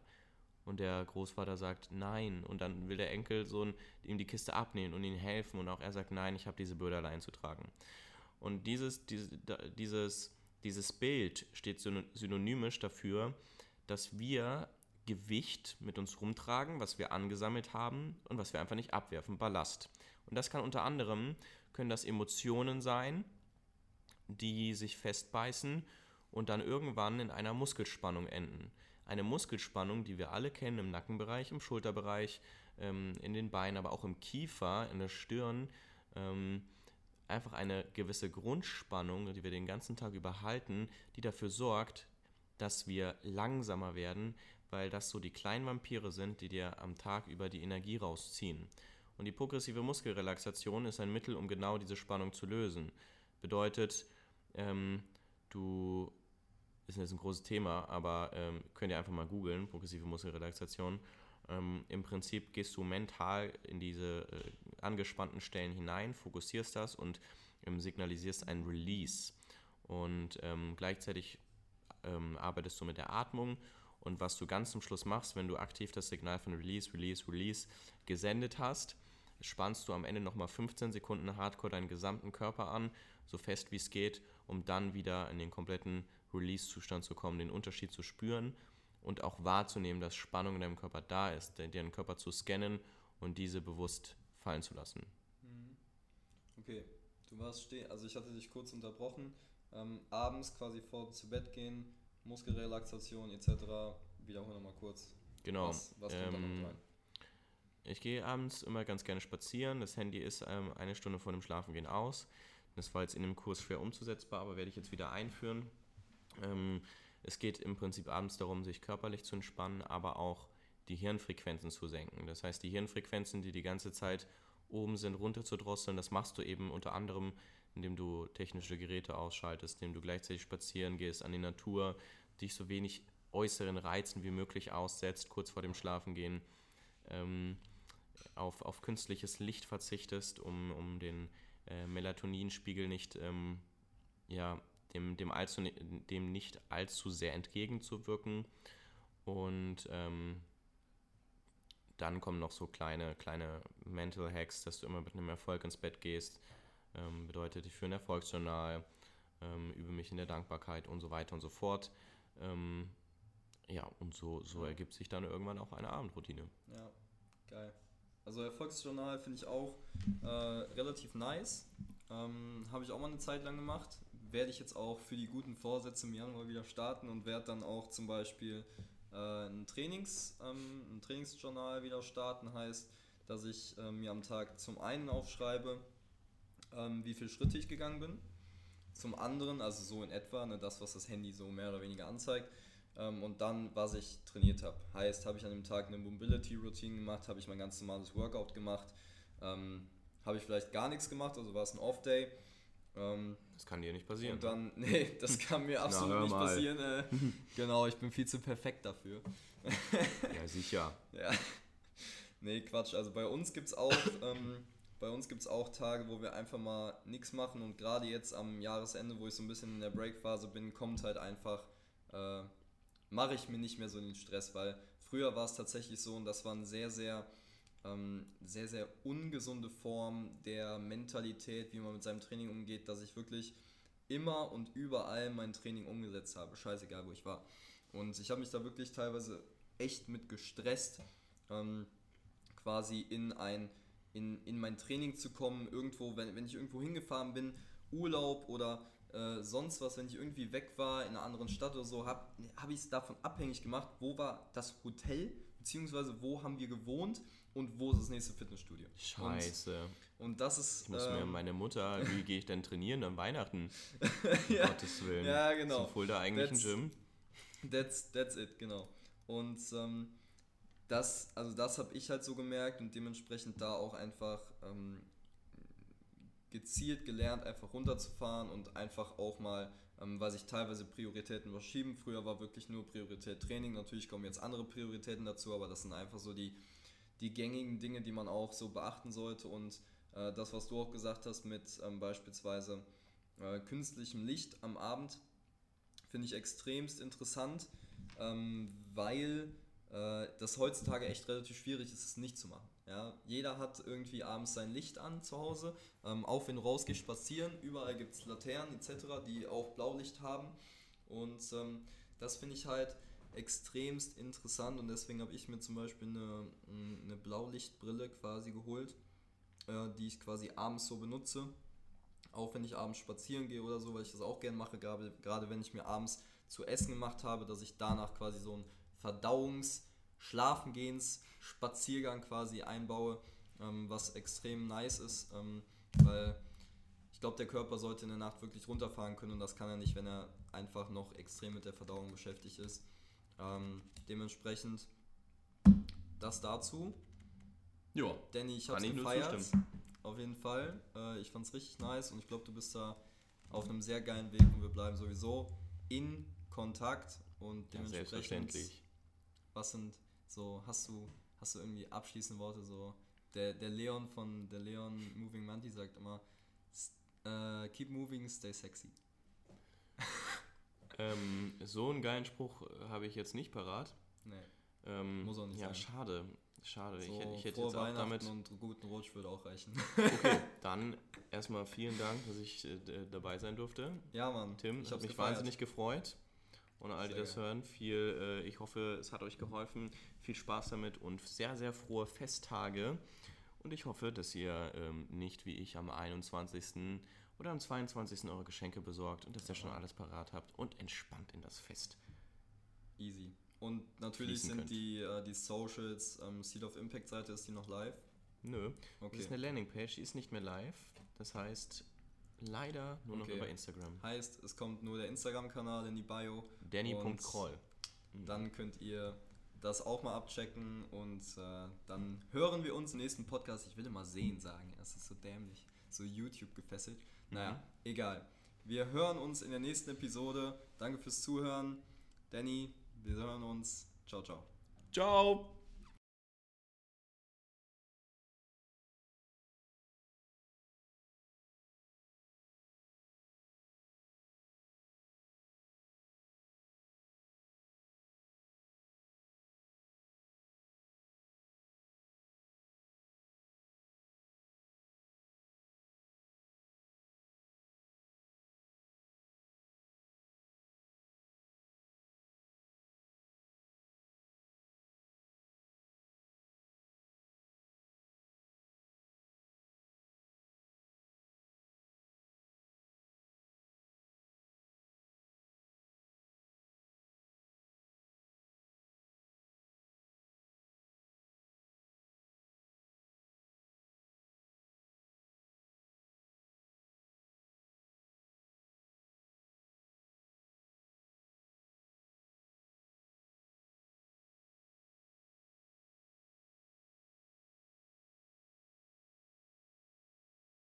[SPEAKER 1] Und der Großvater sagt nein. Und dann will der Enkelsohn ihm die Kiste abnehmen und ihm helfen. Und auch er sagt nein, ich habe diese Bürde allein zu tragen. Und dieses, dieses, dieses Bild steht synonymisch dafür, dass wir Gewicht mit uns rumtragen, was wir angesammelt haben und was wir einfach nicht abwerfen, Ballast. Und das kann unter anderem, können das Emotionen sein, die sich festbeißen und dann irgendwann in einer Muskelspannung enden. Eine Muskelspannung, die wir alle kennen im Nackenbereich, im Schulterbereich, ähm, in den Beinen, aber auch im Kiefer, in der Stirn. Ähm, einfach eine gewisse Grundspannung, die wir den ganzen Tag über halten, die dafür sorgt, dass wir langsamer werden, weil das so die kleinen Vampire sind, die dir am Tag über die Energie rausziehen. Und die progressive Muskelrelaxation ist ein Mittel, um genau diese Spannung zu lösen. Bedeutet, ähm, du, ist jetzt ein großes Thema, aber ähm, könnt ihr einfach mal googeln, progressive Muskelrelaxation. Ähm, Im Prinzip gehst du mental in diese äh, angespannten Stellen hinein, fokussierst das und ähm, signalisierst ein Release. Und ähm, gleichzeitig ähm, arbeitest du mit der Atmung. Und was du ganz zum Schluss machst, wenn du aktiv das Signal von Release, Release, Release gesendet hast, spannst du am Ende nochmal 15 Sekunden Hardcore deinen gesamten Körper an, so fest wie es geht, um dann wieder in den kompletten Release-Zustand zu kommen, den Unterschied zu spüren und auch wahrzunehmen, dass Spannung in deinem Körper da ist, deinen Körper zu scannen und diese bewusst fallen zu lassen.
[SPEAKER 2] Mhm. Okay, du warst stehen, also ich hatte dich kurz unterbrochen. Ähm, abends quasi vor zu Bett gehen, Muskelrelaxation etc. Wiederhole nochmal kurz.
[SPEAKER 1] Genau. Was, was kommt ähm, da rein? Ich gehe abends immer ganz gerne spazieren. Das Handy ist ähm, eine Stunde vor dem Schlafengehen aus. Das war jetzt in dem Kurs schwer umzusetzbar, aber werde ich jetzt wieder einführen. Ähm, es geht im Prinzip abends darum, sich körperlich zu entspannen, aber auch die Hirnfrequenzen zu senken. Das heißt, die Hirnfrequenzen, die die ganze Zeit oben sind, runter zu drosseln, das machst du eben unter anderem, indem du technische Geräte ausschaltest, indem du gleichzeitig spazieren gehst, an die Natur, dich so wenig äußeren Reizen wie möglich aussetzt, kurz vor dem Schlafengehen, ähm, auf, auf künstliches Licht verzichtest, um, um den äh, Melatoninspiegel nicht ähm, ja, dem, dem, allzu, dem nicht allzu sehr entgegenzuwirken und ähm, dann kommen noch so kleine, kleine Mental Hacks, dass du immer mit einem Erfolg ins Bett gehst. Ähm, bedeutet, ich führe ein Erfolgsjournal, ähm, übe mich in der Dankbarkeit und so weiter und so fort. Ähm, ja, und so, so ergibt sich dann irgendwann auch eine Abendroutine.
[SPEAKER 2] Ja, geil. Also Erfolgsjournal finde ich auch äh, relativ nice. Ähm, Habe ich auch mal eine Zeit lang gemacht. Werde ich jetzt auch für die guten Vorsätze im Januar wieder starten und werde dann auch zum Beispiel äh, ein, Trainings, ähm, ein Trainingsjournal wieder starten. Heißt, dass ich äh, mir am Tag zum einen aufschreibe, ähm, wie viele Schritte ich gegangen bin. Zum anderen, also so in etwa, ne, das, was das Handy so mehr oder weniger anzeigt. Ähm, und dann, was ich trainiert habe. Heißt, habe ich an dem Tag eine Mobility-Routine gemacht, habe ich mein ganz normales Workout gemacht, ähm, habe ich vielleicht gar nichts gemacht, also war es ein Off-Day.
[SPEAKER 1] Ähm, das kann dir nicht passieren.
[SPEAKER 2] Und dann, *laughs* nee, das kann mir absolut Na, nicht mal. passieren. Äh, *laughs* genau, ich bin viel zu perfekt dafür. *laughs*
[SPEAKER 1] ja, sicher.
[SPEAKER 2] Ja. Nee, Quatsch. Also bei uns gibt es auch, ähm, bei uns gibt's auch Tage, wo wir einfach mal nichts machen und gerade jetzt am Jahresende, wo ich so ein bisschen in der Breakphase bin, kommt halt einfach äh, mache ich mir nicht mehr so den Stress, weil früher war es tatsächlich so und das war eine sehr, sehr, sehr, sehr ungesunde Form der Mentalität, wie man mit seinem Training umgeht, dass ich wirklich immer und überall mein Training umgesetzt habe, scheißegal wo ich war. Und ich habe mich da wirklich teilweise echt mit gestresst, ähm, quasi in ein in, in mein Training zu kommen, irgendwo, wenn, wenn ich irgendwo hingefahren bin, Urlaub oder äh, sonst was, wenn ich irgendwie weg war in einer anderen Stadt oder so, habe hab ich es davon abhängig gemacht, wo war das Hotel, beziehungsweise wo haben wir gewohnt und wo ist das nächste Fitnessstudio.
[SPEAKER 1] Scheiße.
[SPEAKER 2] Und, und das ist.
[SPEAKER 1] Ich muss ähm, mir meine Mutter, wie gehe ich denn trainieren an Weihnachten? *laughs*
[SPEAKER 2] ja, Gottes Willen. Ja, genau.
[SPEAKER 1] Zum Fulda eigentlich that's, ein Gym.
[SPEAKER 2] That's, that's it, genau. Und ähm, das, also das habe ich halt so gemerkt und dementsprechend da auch einfach ähm, gezielt gelernt, einfach runterzufahren und einfach auch mal, ähm, weil sich teilweise Prioritäten verschieben. Früher war wirklich nur Priorität Training, natürlich kommen jetzt andere Prioritäten dazu, aber das sind einfach so die, die gängigen Dinge, die man auch so beachten sollte. Und äh, das, was du auch gesagt hast mit ähm, beispielsweise äh, künstlichem Licht am Abend, finde ich extremst interessant, ähm, weil äh, das heutzutage echt relativ schwierig ist, es nicht zu machen. Ja, jeder hat irgendwie abends sein Licht an zu Hause. Ähm, auch wenn du rausgehst spazieren, überall gibt es Laternen etc., die auch Blaulicht haben. Und ähm, das finde ich halt extremst interessant und deswegen habe ich mir zum Beispiel eine, eine Blaulichtbrille quasi geholt, äh, die ich quasi abends so benutze. Auch wenn ich abends spazieren gehe oder so, weil ich das auch gerne mache, gerade, gerade wenn ich mir abends zu essen gemacht habe, dass ich danach quasi so ein Verdauungs- Schlafengehens Spaziergang quasi einbaue, ähm, was extrem nice ist, ähm, weil ich glaube, der Körper sollte in der Nacht wirklich runterfahren können und das kann er nicht, wenn er einfach noch extrem mit der Verdauung beschäftigt ist. Ähm, dementsprechend das dazu.
[SPEAKER 1] Ja,
[SPEAKER 2] Danny, ich habe es gefeiert. Auf jeden Fall. Äh, ich fand es richtig nice und ich glaube, du bist da auf einem sehr geilen Weg und wir bleiben sowieso in Kontakt und dementsprechend. Selbstverständlich. Was sind so, hast du, hast du irgendwie abschließende Worte? So, der, der Leon von der Leon Moving Monty sagt immer, uh, keep moving, stay sexy.
[SPEAKER 1] Ähm, so einen geilen Spruch habe ich jetzt nicht parat.
[SPEAKER 2] Nee.
[SPEAKER 1] Ähm, Muss auch nicht ja, sein. schade. Schade.
[SPEAKER 2] So,
[SPEAKER 1] ich, ich hätte
[SPEAKER 2] jetzt auch damit. und guten Rutsch würde auch reichen.
[SPEAKER 1] okay, *laughs* dann erstmal vielen Dank, dass ich äh, dabei sein durfte.
[SPEAKER 2] Ja, Mann.
[SPEAKER 1] Tim, ich habe mich gefeiert. wahnsinnig gefreut. Und all die das hören, viel, äh, ich hoffe, es hat euch geholfen. Viel Spaß damit und sehr, sehr frohe Festtage. Und ich hoffe, dass ihr ähm, nicht wie ich am 21. oder am 22. eure Geschenke besorgt und dass ihr schon alles parat habt und entspannt in das Fest.
[SPEAKER 2] Easy. Und natürlich sind die, äh, die Socials, ähm, Seed of Impact Seite, ist die noch live?
[SPEAKER 1] Nö. Okay. Das ist eine Landingpage, die ist nicht mehr live. Das heißt, Leider nur okay. noch über Instagram.
[SPEAKER 2] Heißt, es kommt nur der Instagram-Kanal in die Bio.
[SPEAKER 1] Danny.kroll.
[SPEAKER 2] Dann könnt ihr das auch mal abchecken und äh, dann hören wir uns im nächsten Podcast. Ich will immer sehen sagen, es ist so dämlich, so YouTube gefesselt. Naja, mhm. egal. Wir hören uns in der nächsten Episode. Danke fürs Zuhören. Danny, wir hören uns. Ciao, ciao.
[SPEAKER 1] Ciao.